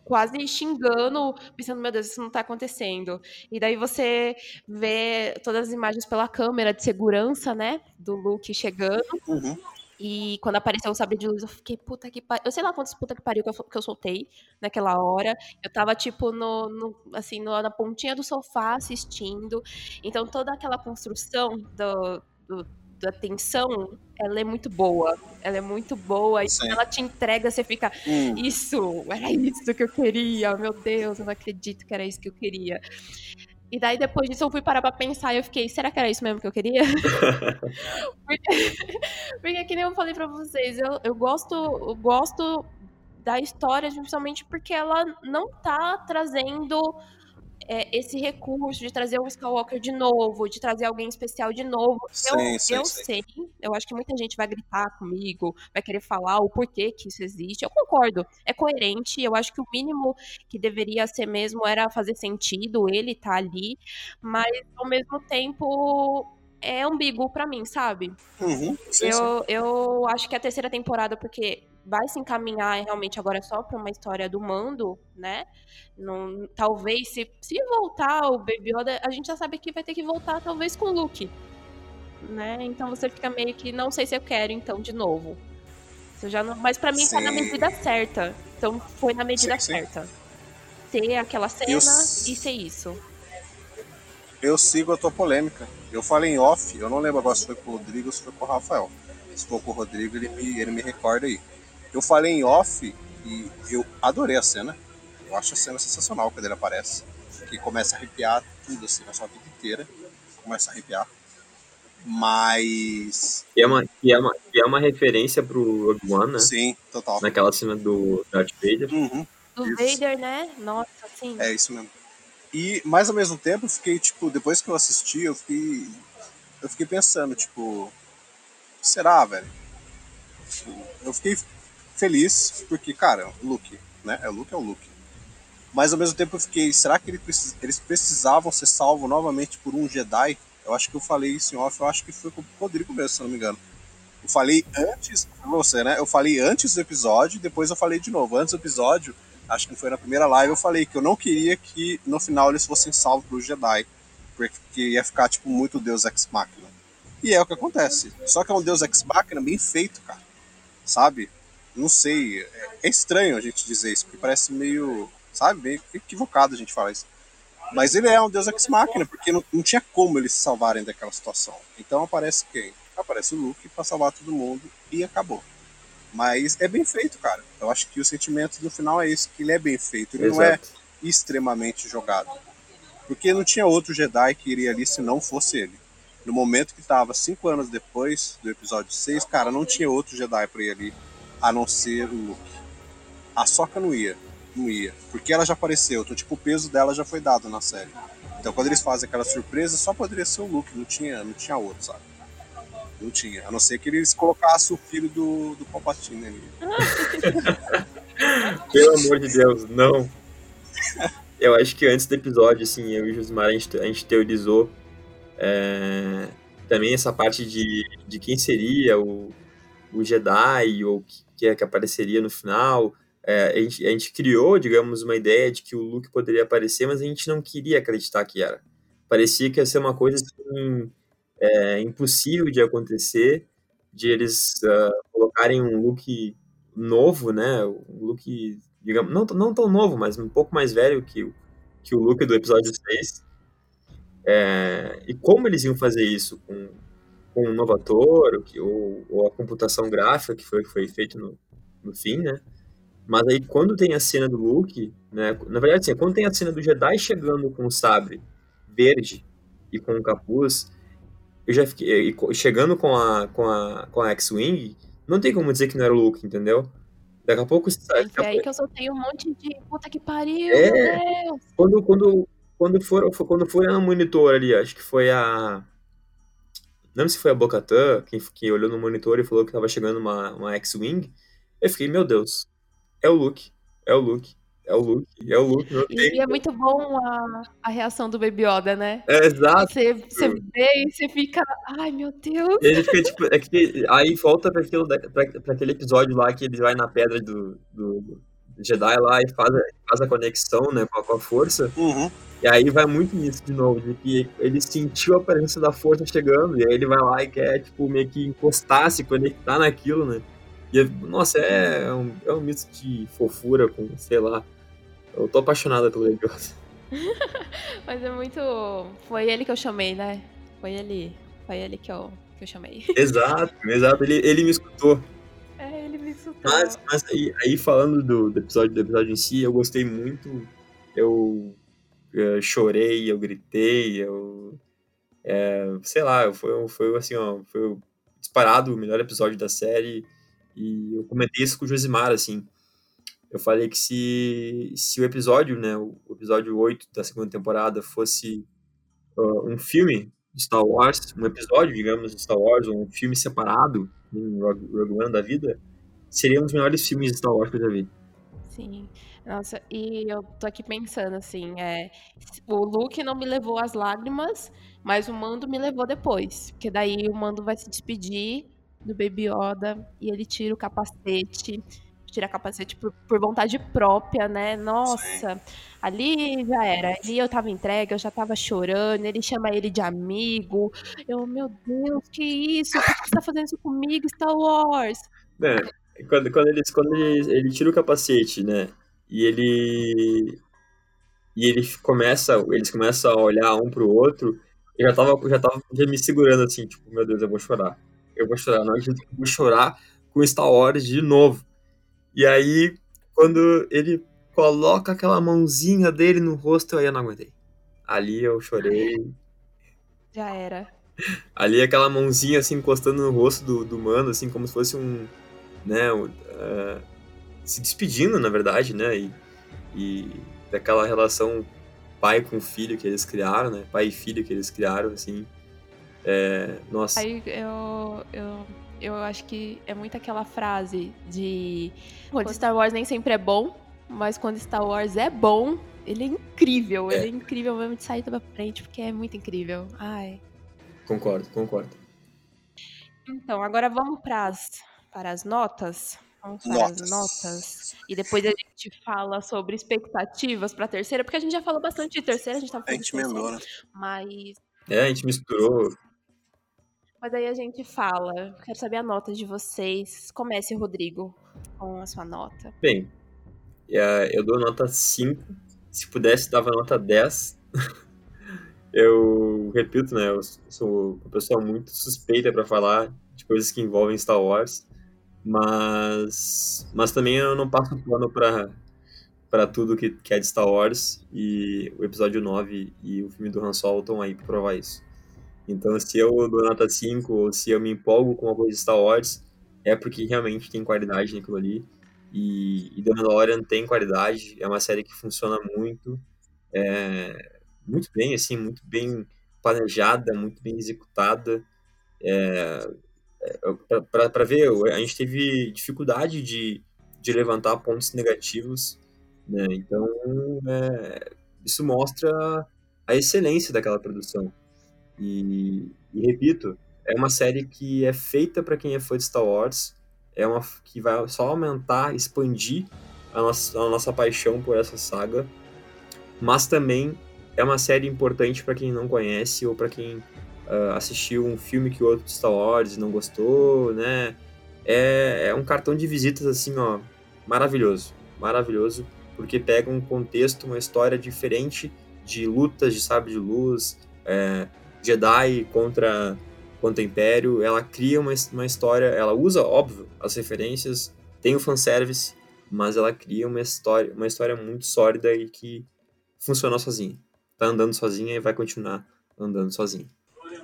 quase xingando, pensando, meu Deus, isso não tá acontecendo. E daí você vê todas as imagens pela câmera de segurança, né? Do Luke chegando. Uhum. E quando apareceu o sabre de luz, eu fiquei, puta que pariu. Eu sei lá quantos puta que pariu que eu, que eu soltei naquela hora. Eu tava, tipo, no, no assim, no, na pontinha do sofá assistindo. Então toda aquela construção do, do da tensão, ela é muito boa. Ela é muito boa. E quando ela te entrega, você fica, hum. isso, era isso que eu queria. Meu Deus, eu não acredito que era isso que eu queria. E daí, depois disso, eu fui parar pra pensar e eu fiquei, será que era isso mesmo que eu queria? porque, porque, que nem eu falei pra vocês, eu, eu gosto, eu gosto da história, principalmente porque ela não tá trazendo é, esse recurso de trazer o Skywalker de novo, de trazer alguém especial de novo. Sim, eu, sim, eu sim. sei, eu acho que muita gente vai gritar comigo, vai querer falar o porquê que isso existe. Eu concordo, é coerente. Eu acho que o mínimo que deveria ser mesmo era fazer sentido ele estar tá ali, mas ao mesmo tempo é ambíguo para mim, sabe? Uhum, sim, eu, sim. eu acho que a terceira temporada, porque vai se encaminhar realmente agora só para uma história do mando, né? Não, talvez se, se voltar o Baby Yoda, a gente já sabe que vai ter que voltar talvez com o Luke, né? Então você fica meio que não sei se eu quero então de novo. Você já não, mas para mim sim. tá na medida certa. Então foi na medida sim, certa. Ter aquela cena eu... e ser isso. Eu sigo a tua polêmica. Eu falei em off, eu não lembro agora se foi com o Rodrigo ou se foi com o Rafael. Se for com o Rodrigo, ele me, ele me recorda aí. Eu falei em off e eu adorei a cena. Eu acho a cena sensacional quando ele aparece. Que começa a arrepiar tudo, assim, na sua vida inteira. Começa a arrepiar. Mas. E é uma, e é uma, e é uma referência pro Rogue One, né? Sim, total. Naquela cena do Darth Vader. Uhum, do isso. Vader, né? Nossa, sim. É isso mesmo. E, mas ao mesmo tempo, eu fiquei, tipo, depois que eu assisti, eu fiquei. Eu fiquei pensando, tipo. Será, velho? Eu fiquei feliz, porque, cara, o Luke, né? É Luke, é o Luke. Mas ao mesmo tempo eu fiquei, será que eles precisavam ser salvos novamente por um Jedi? Eu acho que eu falei isso em off, eu acho que foi com o Rodrigo mesmo, se não me engano. Eu falei antes, você, né? Eu falei antes do episódio, depois eu falei de novo. Antes do episódio, acho que foi na primeira live, eu falei que eu não queria que no final eles fossem salvos por Jedi. Porque ia ficar, tipo, muito Deus Ex Machina. E é o que acontece. Só que é um Deus Ex Machina bem feito, cara. Sabe? Não sei, é estranho a gente dizer isso, porque parece meio, sabe, meio equivocado a gente falar isso. Mas ele é um deus ex-máquina, porque não, não, tinha como eles se salvarem daquela situação. Então aparece quem? Aparece o Luke para salvar todo mundo e acabou. Mas é bem feito, cara. Eu acho que o sentimento no final é esse, que ele é bem feito. Ele Exato. não é extremamente jogado. Porque não tinha outro Jedi que iria ali se não fosse ele. No momento que estava cinco anos depois do episódio 6, cara, não tinha outro Jedi para ir ali a não ser o Luke. A Soca não ia, não ia, porque ela já apareceu, então tipo o peso dela já foi dado na série. Então quando eles fazem aquela surpresa, só poderia ser o Luke, não tinha, não tinha outro, sabe? Não tinha, a não ser que eles colocassem o filho do, do Palpatine ali. Pelo amor de Deus, não. Eu acho que antes do episódio, assim, eu e o Josmar, a gente, a gente teorizou é, também essa parte de, de quem seria o, o Jedi, ou que, é, que apareceria no final. É, a, gente, a gente criou, digamos, uma ideia de que o Luke poderia aparecer, mas a gente não queria acreditar que era. Parecia que ia ser uma coisa assim, é impossível de acontecer, de eles uh, colocarem um look novo, né? Um look, digamos, não, não tão novo, mas um pouco mais velho que, que o look do episódio 6. É, e como eles iam fazer isso? Com, com um novo ator, ou, ou a computação gráfica que foi, foi feito no, no fim, né? Mas aí quando tem a cena do Luke, né? Na verdade, assim, quando tem a cena do Jedi chegando com o sabre verde e com o capuz, eu já fiquei. Chegando com a, com a, com a X-Wing, não tem como dizer que não era o Luke, entendeu? Daqui a pouco. Gente, é aí que eu soltei um monte de puta que pariu, é, meu Deus! Quando, quando, quando, for, quando for no monitor ali, acho que foi a. Não se foi a Bocatã quem, quem olhou no monitor e falou que tava chegando uma, uma X-Wing. Eu fiquei, meu Deus, é o Luke, é o Luke. É o Luke, é o Luke. E é muito bom a, a reação do Baby Yoda, né? É, exato. Você, você vê e você fica, ai meu Deus. Ele fica tipo, é que, aí volta pra, aquilo, pra, pra aquele episódio lá que ele vai na pedra do, do Jedi lá e faz, faz a conexão, né, com a, com a força. Uhum. E aí vai muito nisso de novo, de que ele sentiu a presença da força chegando, e aí ele vai lá e quer, tipo, meio que encostar, se conectar naquilo, né? E, nossa, é, é um, é um misto de fofura com, sei lá, eu tô apaixonada pelo Baby Mas é muito. Foi ele que eu chamei, né? Foi ele. Foi ele que eu, que eu chamei. Exato, exato. Ele, ele me escutou. Escutou. Mas, mas aí, aí falando do, do, episódio, do episódio em si, eu gostei muito. Eu, eu chorei, eu gritei, eu. É, sei lá, foi, foi assim, ó, foi disparado o melhor episódio da série. E eu comentei isso com o Josimar, assim eu falei que se, se o episódio, né, o episódio 8 da segunda temporada fosse uh, um filme de Star Wars, um episódio, digamos, de Star Wars, um filme separado, um Rogue One da vida, seria um dos melhores filmes de Star Wars que eu já vi. Sim. Nossa, e eu tô aqui pensando assim, é, o Luke não me levou às lágrimas, mas o Mando me levou depois, porque daí o Mando vai se despedir do Baby Yoda e ele tira o capacete tirar capacete por, por vontade própria, né? Nossa, Sim. ali já era. Ali eu tava entregue, eu já tava chorando. Ele chama ele de amigo. Eu, meu Deus, que isso? Por que você tá fazendo isso comigo, Star Wars? É, quando, quando, ele, quando ele, ele tira o capacete, né? E ele. E ele começa, eles começam a olhar um pro outro. Eu já tava, já tava já me segurando assim, tipo, meu Deus, eu vou chorar. Eu vou chorar, não acredito que eu vou chorar com Star Wars de novo. E aí, quando ele coloca aquela mãozinha dele no rosto, eu não aguentei. Ali eu chorei. Já era. Ali aquela mãozinha assim encostando no rosto do, do mano, assim, como se fosse um. Né? Uh, se despedindo, na verdade, né? E, e daquela relação pai com filho que eles criaram, né? Pai e filho que eles criaram, assim. É, nossa. Aí eu, eu eu acho que é muito aquela frase de quando Star Wars nem sempre é bom, mas quando Star Wars é bom, ele é incrível. É. Ele é incrível mesmo de sair pra frente, porque é muito incrível. Ai. Concordo, concordo. Então, agora vamos pras, para as notas. Vamos para notas. as notas. E depois a gente fala sobre expectativas pra terceira, porque a gente já falou bastante de terceira, a gente tá falando a gente de terceira, né? Mas. É, a gente misturou mas aí a gente fala. Quero saber a nota de vocês. Comece, Rodrigo, com a sua nota. Bem, eu dou nota 5. Se pudesse, dava nota 10. eu repito, né? Eu sou uma pessoa muito suspeita para falar de coisas que envolvem Star Wars. Mas, mas também eu não passo pano para para tudo que, que é de Star Wars e o episódio 9 e o filme do Han Solo estão aí para provar isso. Então, se eu dou nota 5 ou se eu me empolgo com uma coisa de Star Wars, é porque realmente tem qualidade naquilo ali. E, e The Mandalorian tem qualidade, é uma série que funciona muito, é, muito bem, assim, muito bem planejada, muito bem executada. É para ver, a gente teve dificuldade de, de levantar pontos negativos, né? Então, é, isso mostra a excelência daquela produção. E, e, repito, é uma série que é feita para quem é fã de Star Wars, é uma que vai só aumentar, expandir a nossa, a nossa paixão por essa saga, mas também é uma série importante para quem não conhece ou para quem uh, assistiu um filme que o outro de Star Wars não gostou, né? É, é um cartão de visitas, assim, ó, maravilhoso. Maravilhoso, porque pega um contexto, uma história diferente de lutas de sabre de luz, é, Jedi contra, contra o Império. Ela cria uma, uma história, ela usa, óbvio, as referências, tem o fanservice, mas ela cria uma história, uma história muito sólida e que funcionou sozinha. Tá andando sozinha e vai continuar andando sozinha.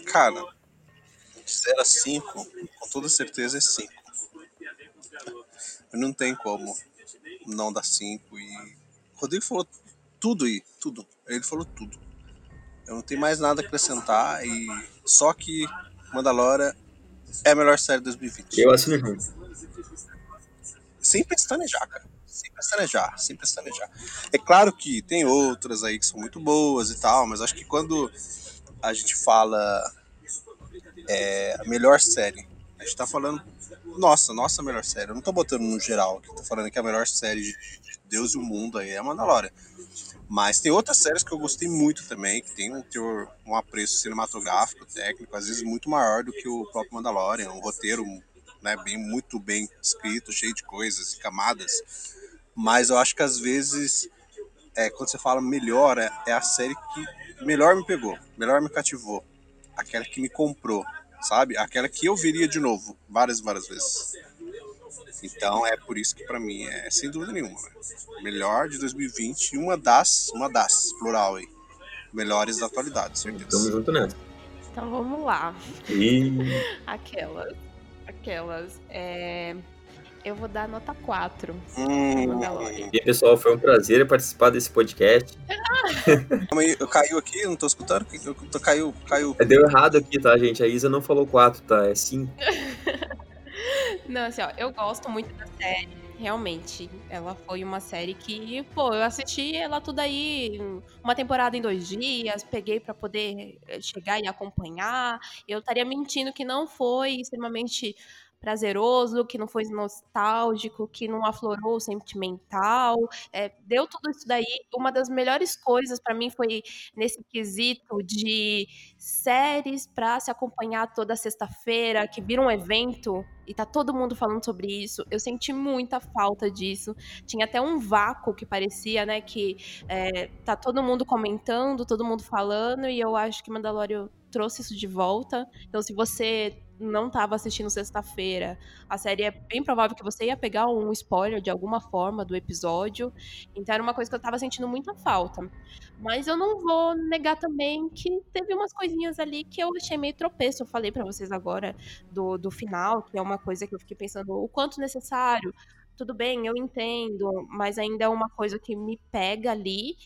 Cara, de 0 a 5, com toda certeza é 5. Não tem como não dar 5. E o Rodrigo falou tudo aí, tudo. Ele falou tudo. Eu não tenho mais nada a acrescentar e só que Mandalora é a melhor série de 2020. Eu assino junto. Sem pestanejar, cara. Sem pestanejar, sem pestanejar. É claro que tem outras aí que são muito boas e tal, mas acho que quando a gente fala é, a melhor série, a gente tá falando nossa, nossa melhor série. Eu não tô botando no geral aqui, tô falando que a melhor série de, de Deus e o mundo aí é a Mandalorian. Mas tem outras séries que eu gostei muito também, que tem um teor, um apreço cinematográfico, técnico, às vezes muito maior do que o próprio Mandalorian, um roteiro né, bem, muito bem escrito, cheio de coisas e camadas. Mas eu acho que às vezes, é, quando você fala melhor, é, é a série que melhor me pegou, melhor me cativou, aquela que me comprou, sabe? Aquela que eu veria de novo, várias, várias vezes. Então é por isso que para mim é sem dúvida nenhuma, né? melhor de 2020 e uma das, uma das, plural aí, melhores da atualidade, certeza. Tamo junto nessa. Então vamos lá. E... aquelas, aquelas, é... Eu vou dar nota 4. Hum. E pessoal, foi um prazer participar desse podcast. Calma aí, eu caiu aqui, não tô escutando? Eu, eu, caiu, caiu. Deu errado aqui, tá, gente? A Isa não falou 4, tá? É 5. Não, assim, ó, eu gosto muito da série. Realmente, ela foi uma série que, pô, eu assisti ela tudo aí, uma temporada em dois dias, peguei para poder eh, chegar e acompanhar. Eu estaria mentindo que não foi extremamente prazeroso, que não foi nostálgico, que não aflorou o sentimental. É, deu tudo isso daí. Uma das melhores coisas para mim foi nesse quesito de séries para se acompanhar toda sexta-feira, que vira um evento e tá todo mundo falando sobre isso. Eu senti muita falta disso. Tinha até um vácuo que parecia, né, que é, tá todo mundo comentando, todo mundo falando, e eu acho que Mandalorian trouxe isso de volta. Então, se você não estava assistindo sexta-feira, a série é bem provável que você ia pegar um spoiler de alguma forma do episódio. Então era uma coisa que eu estava sentindo muita falta. Mas eu não vou negar também que teve umas coisinhas ali que eu achei meio tropeço. Eu falei para vocês agora do, do final, que é uma coisa que eu fiquei pensando o quanto necessário. Tudo bem, eu entendo, mas ainda é uma coisa que me pega ali.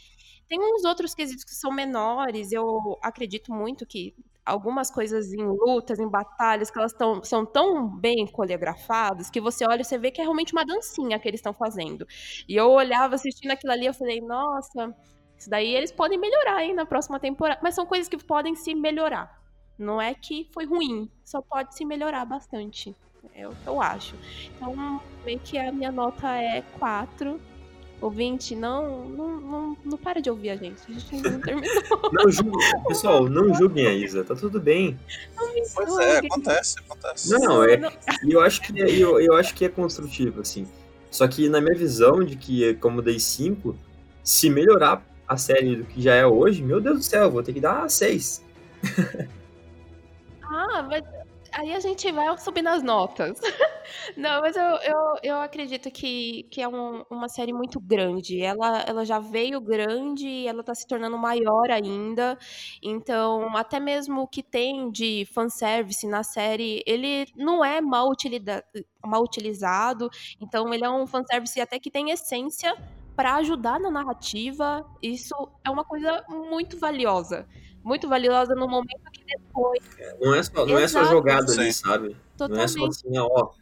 Tem uns outros quesitos que são menores. Eu acredito muito que algumas coisas em lutas, em batalhas, que elas tão, são tão bem coreografadas que você olha e você vê que é realmente uma dancinha que eles estão fazendo. E eu olhava assistindo aquilo ali, eu falei, nossa, isso daí eles podem melhorar aí na próxima temporada. Mas são coisas que podem se melhorar. Não é que foi ruim, só pode se melhorar bastante. É o que eu acho. Então, meio que a minha nota é 4 ouvinte, não, não, não, não para de ouvir a gente. A gente ainda não terminou. Não julguem, pessoal, não julguem a Isa, tá tudo bem. Pois é, acontece, acontece. Não, é, e eu acho que é, eu, eu acho que é construtivo, assim. Só que na minha visão de que, como dei 5, se melhorar a série do que já é hoje, meu Deus do céu, vou ter que dar 6. ah, mas aí a gente vai subindo as notas. Não, mas eu, eu, eu acredito que, que é um, uma série muito grande. Ela, ela já veio grande e ela tá se tornando maior ainda. Então, até mesmo o que tem de fanservice na série, ele não é mal, utilida, mal utilizado. Então, ele é um fanservice até que tem essência para ajudar na narrativa. Isso é uma coisa muito valiosa muito valiosa no momento que depois. Não é só, não é só jogado ali, sabe? Totalmente. Não é só assim, ó,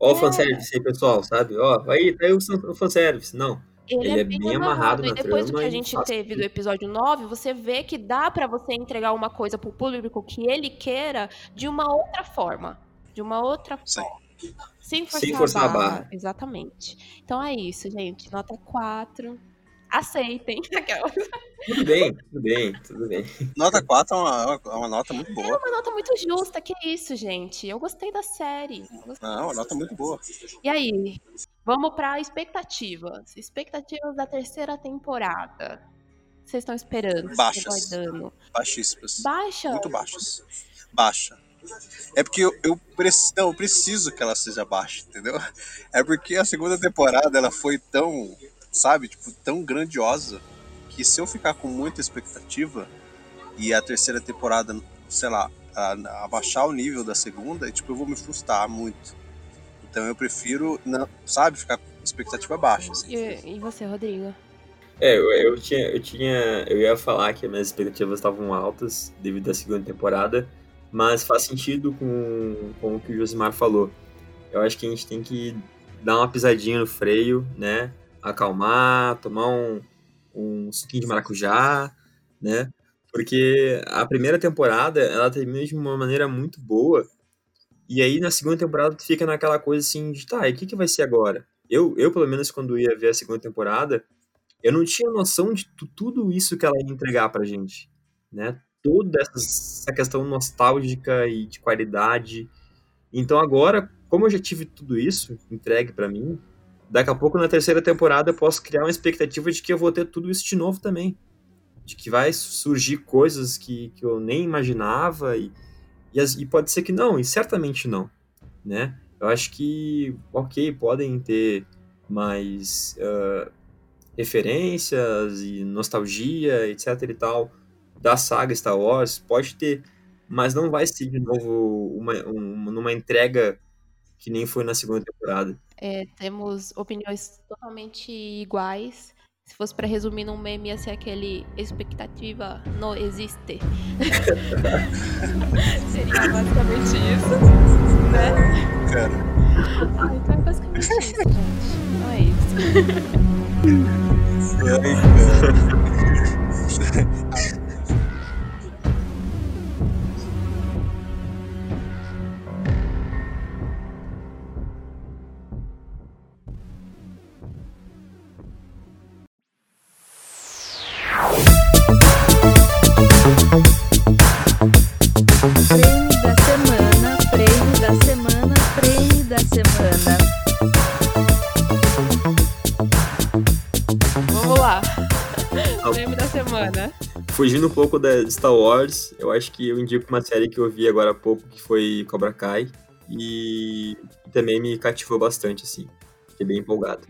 ó o é. fanservice aí, pessoal, sabe? Ó, aí, tá aí o fanservice. Não. Ele, ele é, é, bem, bem amarrado, amarrado na E depois do que a gente teve do episódio 9, você vê que dá para você entregar uma coisa pro público que ele queira de uma outra forma. De uma outra Sim. forma. Sem forçar, Sem forçar a barra. barra. Exatamente. Então é isso, gente. Nota 4. Aceitem. Tudo bem, tudo bem, tudo bem. Nota 4 é uma, é uma nota muito boa. É uma nota muito justa, que isso, gente. Eu gostei da série. Gostei. Não, uma nota muito boa. E aí, vamos para expectativas. Expectativas da terceira temporada. Vocês estão esperando? Baixas. Baixíssimas. Baixa? Muito baixas. Baixa. É porque eu, eu, preciso, não, eu preciso que ela seja baixa, entendeu? É porque a segunda temporada ela foi tão, sabe, tipo, tão grandiosa que se eu ficar com muita expectativa e a terceira temporada, sei lá, abaixar o nível da segunda, tipo, eu vou me frustrar muito. Então eu prefiro, não, sabe, ficar com expectativa baixa. Assim. E, e, você, Rodrigo? É, eu, eu, tinha, eu tinha. Eu ia falar que minhas expectativas estavam altas devido à segunda temporada, mas faz sentido com, com o que o Josimar falou. Eu acho que a gente tem que dar uma pisadinha no freio, né? Acalmar, tomar um, um suquinho de maracujá, né? Porque a primeira temporada, ela termina de uma maneira muito boa. E aí, na segunda temporada, tu fica naquela coisa assim de, tá, e o que, que vai ser agora? Eu, eu, pelo menos, quando ia ver a segunda temporada, eu não tinha noção de tudo isso que ela ia entregar pra gente, né? Toda essa questão nostálgica e de qualidade. Então agora, como eu já tive tudo isso entregue para mim, daqui a pouco na terceira temporada eu posso criar uma expectativa de que eu vou ter tudo isso de novo também. De que vai surgir coisas que, que eu nem imaginava e, e, as, e pode ser que não, e certamente não, né? Eu acho que, ok, podem ter mais uh, referências e nostalgia, etc e tal, da saga Star Wars, pode ter, mas não vai ser de novo uma, uma, numa entrega que nem foi na segunda temporada. É, temos opiniões totalmente iguais. Se fosse para resumir num meme, ia ser aquele expectativa não existe. Seria basicamente isso, né? Cara. Ah, então é basicamente isso, gente. Não é isso. Ai, cara. Fugindo um pouco da Star Wars, eu acho que eu indico uma série que eu vi agora há pouco, que foi Cobra Kai, e também me cativou bastante, assim. Fiquei bem empolgado.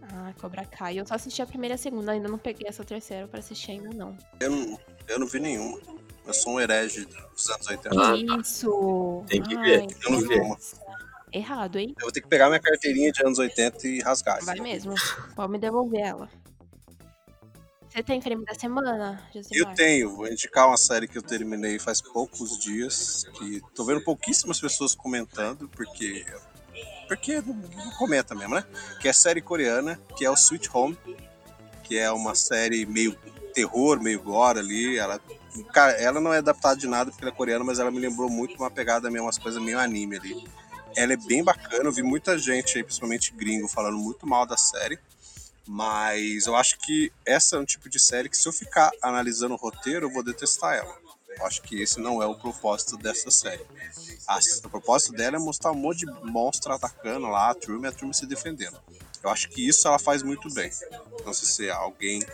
Ah, Cobra Kai. Eu só assisti a primeira e a segunda, ainda não peguei essa terceira pra assistir ainda, não. Eu não, eu não vi nenhuma. Eu sou um herege dos anos 80. Ah, tá. Isso! Tem que ver. Ai, eu não vi uma. Errado, hein? Eu vou ter que pegar minha carteirinha de anos 80 e rasgar. Vai mesmo. Pode me devolver ela. Você tem frame da semana, Josimar? Eu tenho. Vou indicar uma série que eu terminei faz poucos dias. Que tô vendo pouquíssimas pessoas comentando, porque. Porque não comenta mesmo, né? Que é a série coreana, que é o Sweet Home. Que é uma série meio terror, meio gore ali. Ela, cara, ela não é adaptada de nada porque ela é coreana, mas ela me lembrou muito uma pegada meio, umas coisas meio anime ali. Ela é bem bacana, eu vi muita gente aí, principalmente gringo, falando muito mal da série. Mas eu acho que essa é um tipo de série que se eu ficar analisando o roteiro, eu vou detestar ela. Eu acho que esse não é o propósito dessa série. A, o propósito dela é mostrar um monte de monstro atacando lá, a turma e a turma se defendendo. Eu acho que isso ela faz muito bem. Não sei se alguém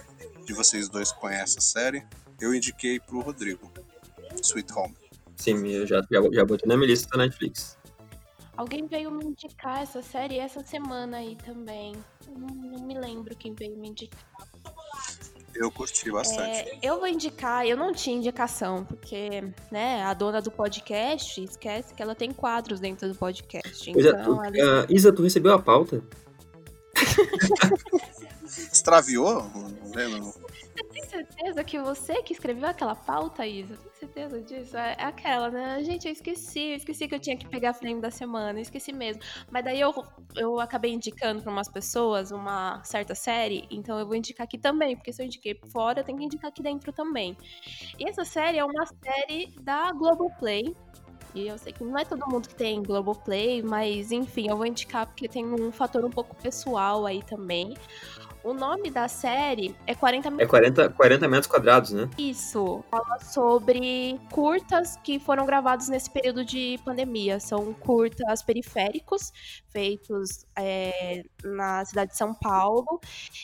de vocês dois conhece a série. Eu indiquei pro Rodrigo. Sweet Home. Sim, eu já, já, já botei na minha lista da Netflix. Alguém veio me indicar essa série essa semana aí também. Não, não me lembro quem veio me indicar. Eu curti bastante. É, eu vou indicar, eu não tinha indicação, porque, né, a dona do podcast esquece que ela tem quadros dentro do podcast. É, então, tu, ali... uh, Isa, tu recebeu a pauta? Extraviou? Não, tem certeza que você que escreveu aquela pauta, Isa? Tem certeza disso? É, é aquela, né? Gente, eu esqueci, eu esqueci que eu tinha que pegar frame da semana, esqueci mesmo. Mas daí eu, eu acabei indicando para umas pessoas uma certa série, então eu vou indicar aqui também, porque se eu indiquei fora, eu tenho que indicar aqui dentro também. E essa série é uma série da Globoplay, e eu sei que não é todo mundo que tem Globoplay, mas enfim, eu vou indicar porque tem um fator um pouco pessoal aí também. O nome da série é 40 É 40, 40 metros quadrados, né? Isso. Fala sobre curtas que foram gravados nesse período de pandemia. São curtas periféricos, feitos é, na cidade de São Paulo.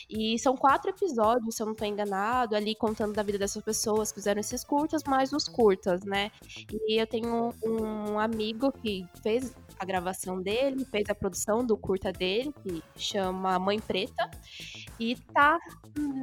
E são quatro episódios, se eu não estou enganado, ali contando da vida dessas pessoas que fizeram esses curtas, mais os curtas, né? E eu tenho um amigo que fez a gravação dele, fez a produção do curta dele, que chama Mãe Preta, e tá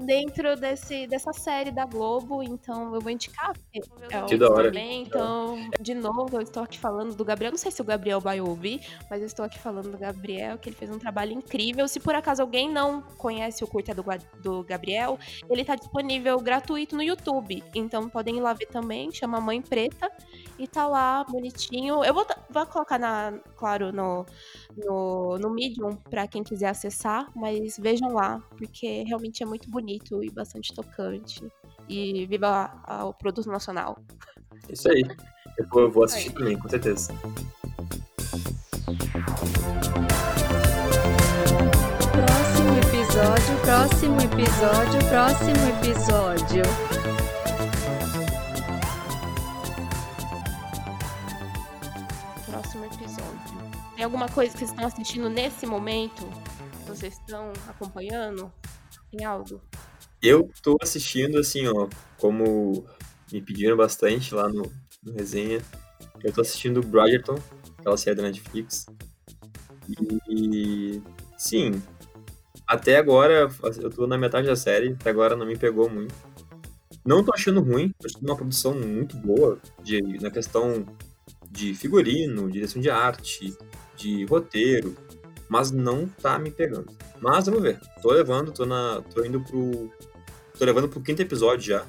dentro desse, dessa série da Globo, então eu vou indicar. É que da hora. Também, então, de novo, eu estou aqui falando do Gabriel, não sei se o Gabriel vai ouvir, mas eu estou aqui falando do Gabriel, que ele fez um trabalho incrível. Se por acaso alguém não conhece o curta do, do Gabriel, ele tá disponível gratuito no YouTube, então podem ir lá ver também, chama Mãe Preta, e tá lá bonitinho. Eu vou, vou colocar na, claro, no, no, no Medium, para quem quiser acessar, mas vejam lá, porque realmente é muito bonito e bastante tocante. E viva a, a, o produto nacional. Isso aí. Eu vou, eu vou assistir também, com certeza. Próximo episódio, próximo episódio, próximo episódio. Tem alguma coisa que vocês estão assistindo nesse momento? Vocês estão acompanhando? Tem algo? Eu tô assistindo, assim, ó, como me pediram bastante lá no, no resenha, eu tô assistindo Bridgerton, aquela série da Netflix. E, sim, até agora, eu tô na metade da série, até agora não me pegou muito. Não tô achando ruim, tô achando uma produção muito boa de, na questão de figurino, direção de arte, de roteiro, mas não tá me pegando. Mas vamos ver. Tô levando, tô na. tô indo pro. tô levando pro quinto episódio já.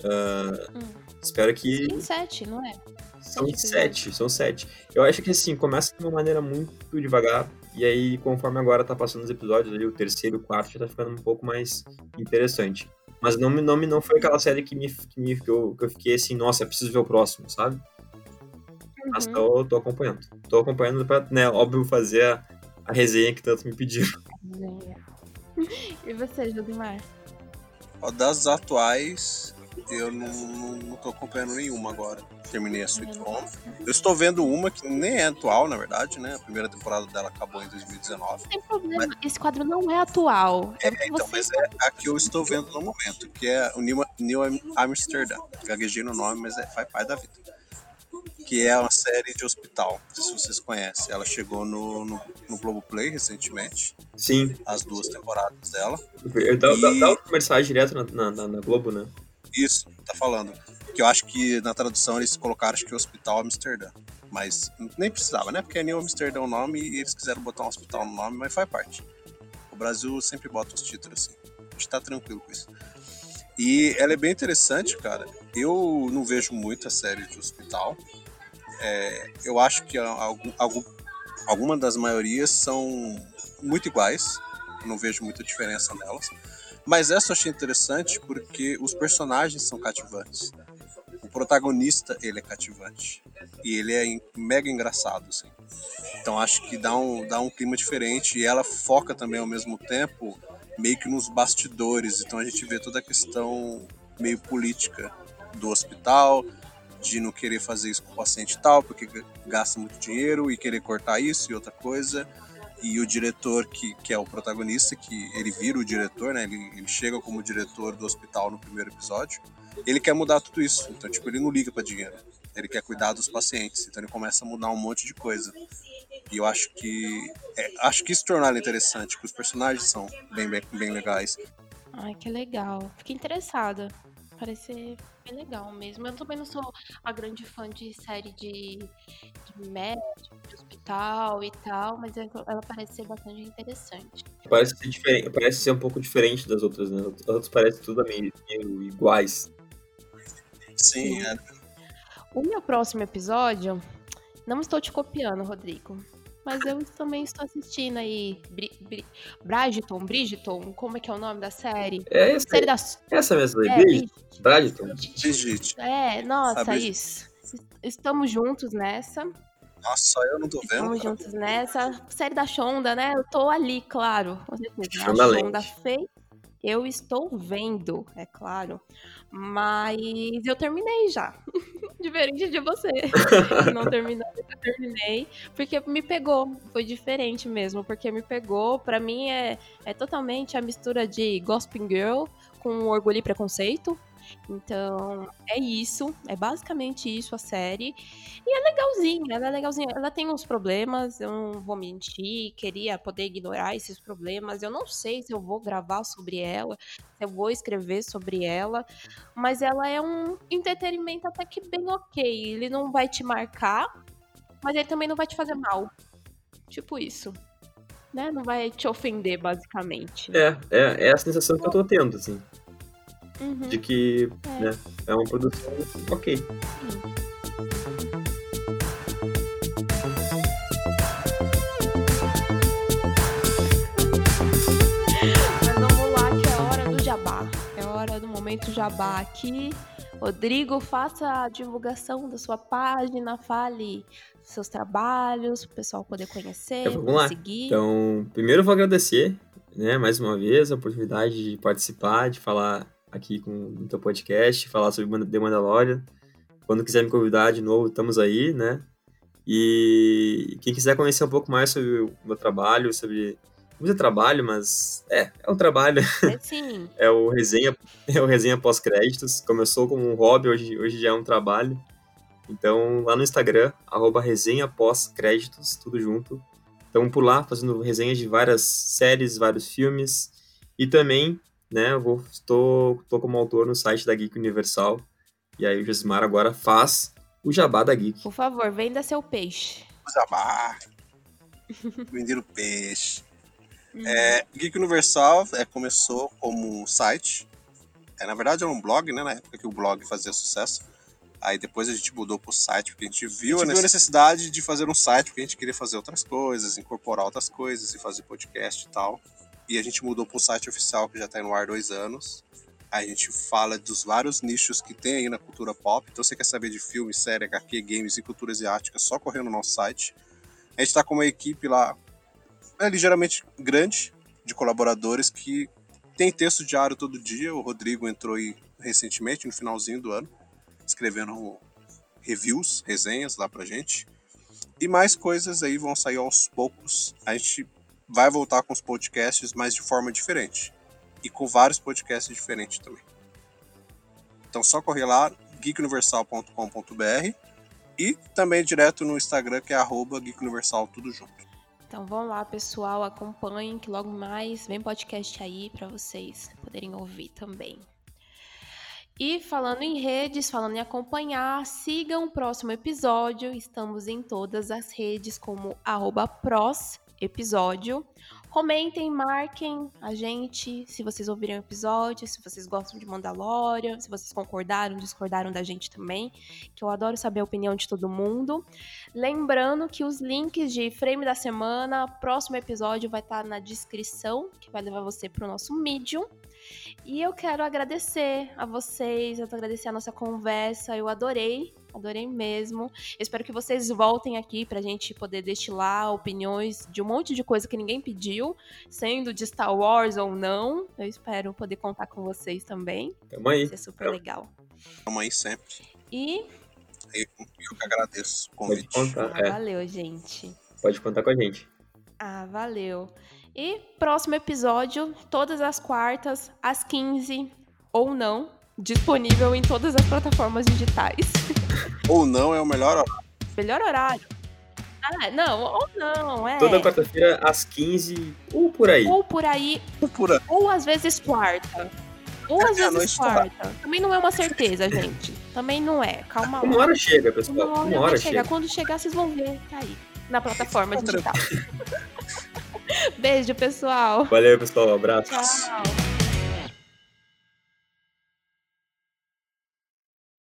Uh, hum. Espero que. Tem sete, não é? São sete, sete, são sete. Eu acho que assim, começa de uma maneira muito devagar, e aí, conforme agora tá passando os episódios ali, o terceiro e o quarto já tá ficando um pouco mais interessante. Mas não, não, não foi aquela série que, me, que, me, que, eu, que eu fiquei assim, nossa, preciso ver o próximo, sabe? Mas uhum. tô, tô acompanhando. Tô acompanhando pra, né, óbvio, fazer a, a resenha que tanto me pediram. E você, Judimar? Das atuais, eu não, não tô acompanhando nenhuma agora. Terminei a Sweet Home. Eu estou vendo uma que nem é atual, na verdade, né? A primeira temporada dela acabou em 2019. Não tem problema, mas... esse quadro não é atual. É, é então, mas é a que eu estou vendo no momento, que é o New, New Amsterdam. Gaguejei no nome, mas é, faz parte da vida que é uma série de hospital. Não sei se vocês conhecem. Ela chegou no, no, no Globoplay recentemente. Sim. As duas temporadas dela. Dá, e... dá, dá mensagem direto na, na, na, Globo, né? Isso, tá falando. Que eu acho que na tradução eles colocaram acho que Hospital Amsterdã. Mas nem precisava, né? Porque é New Amsterdã o nome e eles quiseram botar um hospital no nome, mas faz parte. O Brasil sempre bota os títulos assim. A gente tá tranquilo com isso. E ela é bem interessante, cara. Eu não vejo muito a série de hospital. É, eu acho que algum, algum, algumas das maiorias são muito iguais, não vejo muita diferença nelas. Mas essa eu achei interessante porque os personagens são cativantes. O protagonista, ele é cativante. E ele é mega engraçado, assim. Então acho que dá um, dá um clima diferente e ela foca também ao mesmo tempo meio que nos bastidores. Então a gente vê toda a questão meio política do hospital, de não querer fazer isso com o paciente tal, porque gasta muito dinheiro e querer cortar isso e outra coisa. E o diretor, que, que é o protagonista, que ele vira o diretor, né? Ele, ele chega como diretor do hospital no primeiro episódio. Ele quer mudar tudo isso. Então, tipo, ele não liga para dinheiro. Ele quer cuidar dos pacientes. Então, ele começa a mudar um monte de coisa. E eu acho que. É, acho que isso torna ele interessante, que os personagens são bem, bem, bem legais. Ai, que legal. Fiquei interessada. Parece ser bem legal mesmo. Eu também não sou a grande fã de série de, de médico, de hospital e tal, mas é ela parece ser bastante interessante. Parece ser, diferente, parece ser um pouco diferente das outras, né? As outras parecem tudo meio, meio iguais. Sim, Sim. É. O meu próximo episódio, não estou te copiando, Rodrigo. Mas eu também estou assistindo aí Bri Bri Bridgeton, Bridgeton, como é que é o nome da série? É essa, série da... essa mesmo aí, é, Bridgeton. Bridgeton. É, nossa, isso. Estamos juntos nessa. Nossa, só eu não tô vendo. Estamos cara. juntos nessa. Série da Shonda, né? Eu tô ali, claro. Com certeza. Shonda A. Shonda fez. Eu estou vendo, é claro. Mas eu terminei já. Diferente de você. não terminou, eu terminei. Porque me pegou. Foi diferente mesmo. Porque me pegou. Pra mim é, é totalmente a mistura de Gospel Girl com Orgulho e Preconceito. Então, é isso. É basicamente isso a série. E é legalzinha, ela é legalzinha. Ela tem uns problemas, eu não vou mentir. Queria poder ignorar esses problemas. Eu não sei se eu vou gravar sobre ela, se eu vou escrever sobre ela. Mas ela é um entretenimento até que bem ok. Ele não vai te marcar, mas ele também não vai te fazer mal. Tipo isso. Né? Não vai te ofender, basicamente. É, é, é a sensação que eu tô tendo, assim. Uhum. De que É. né, é uma produção ok. Mas vamos lá, que é hora do jabá. É hora do momento jabá aqui. Rodrigo, faça a divulgação da sua página, fale seus trabalhos, para o pessoal poder conhecer, Então, vamos lá. seguir. Então, primeiro eu vou agradecer, né, mais uma vez, a oportunidade de participar, de falar aqui com no teu podcast, falar sobre The Mandalorian. Quando quiser me convidar de novo, estamos aí, né? E quem quiser conhecer um pouco mais sobre o meu trabalho, sobre não é trabalho, mas é, é um trabalho, É sim. é o resenha, é o resenha pós-créditos. Começou como um hobby, hoje, hoje já é um trabalho. Então, lá no Instagram, arroba resenha pós-créditos, tudo junto. Estamos por lá fazendo resenhas de várias séries, vários filmes. E também, né, eu vou, estou, estou como autor no site da Geek Universal. E aí o Josimar agora faz o jabá da Geek. Por favor, venda seu peixe. Jabá. Vender o peixe. É, Geek Universal é, começou como um site. É, na verdade era um blog, né? Na época que o blog fazia sucesso. Aí depois a gente mudou pro site, porque a gente viu a necessidade de fazer um site, porque a gente queria fazer outras coisas, incorporar outras coisas e fazer podcast e tal. E a gente mudou pro site oficial, que já tá no ar dois anos. A gente fala dos vários nichos que tem aí na cultura pop. Então você quer saber de filme, série, HQ, games e cultura asiática, só correr no nosso site. A gente tá com uma equipe lá é, ligeiramente grande de colaboradores que tem texto diário todo dia. O Rodrigo entrou aí recentemente, no finalzinho do ano, escrevendo reviews, resenhas lá pra gente. E mais coisas aí vão sair aos poucos. A gente vai voltar com os podcasts, mas de forma diferente. E com vários podcasts diferentes também. Então só correr lá, geekuniversal.com.br e também direto no Instagram, que é arroba geekuniversal, tudo junto. Então vão lá, pessoal, acompanhem que logo mais vem podcast aí para vocês poderem ouvir também. E falando em redes, falando em acompanhar, sigam o próximo episódio. Estamos em todas as redes como arroba pros episódio. Comentem, marquem a gente se vocês ouviram o episódio, se vocês gostam de Mandalorian, se vocês concordaram, discordaram da gente também, que eu adoro saber a opinião de todo mundo. Lembrando que os links de frame da semana, próximo episódio vai estar na descrição, que vai levar você para o nosso Medium. E eu quero agradecer a vocês, eu agradecer a nossa conversa, eu adorei, adorei mesmo. Eu espero que vocês voltem aqui pra gente poder destilar opiniões de um monte de coisa que ninguém pediu, sendo de Star Wars ou não. Eu espero poder contar com vocês também. Tamo aí. Vai ser super legal. Tamo aí sempre. E Eu, eu que agradeço o Pode convite. contar, ah, é, valeu, gente. pode contar com a gente. Ah, valeu. E próximo episódio, todas as quartas, às 15 ou não, disponível em todas as plataformas digitais. Ou não é o melhor horário. Melhor horário. Ah, não, ou não, é. Toda quarta-feira às 15 ou por aí. Ou por aí, Pura. ou às vezes quarta. Ou É, às vezes quarta. Também não é uma certeza, gente. Também não é. Calma Uma hora chega, pessoal. Uma hora, Uma hora vai chegar. chega. Quando chegar, vocês vão ver. Tá aí. Na plataforma Tá digital. Beijo, pessoal. Valeu, pessoal. Um abraço. Tchau.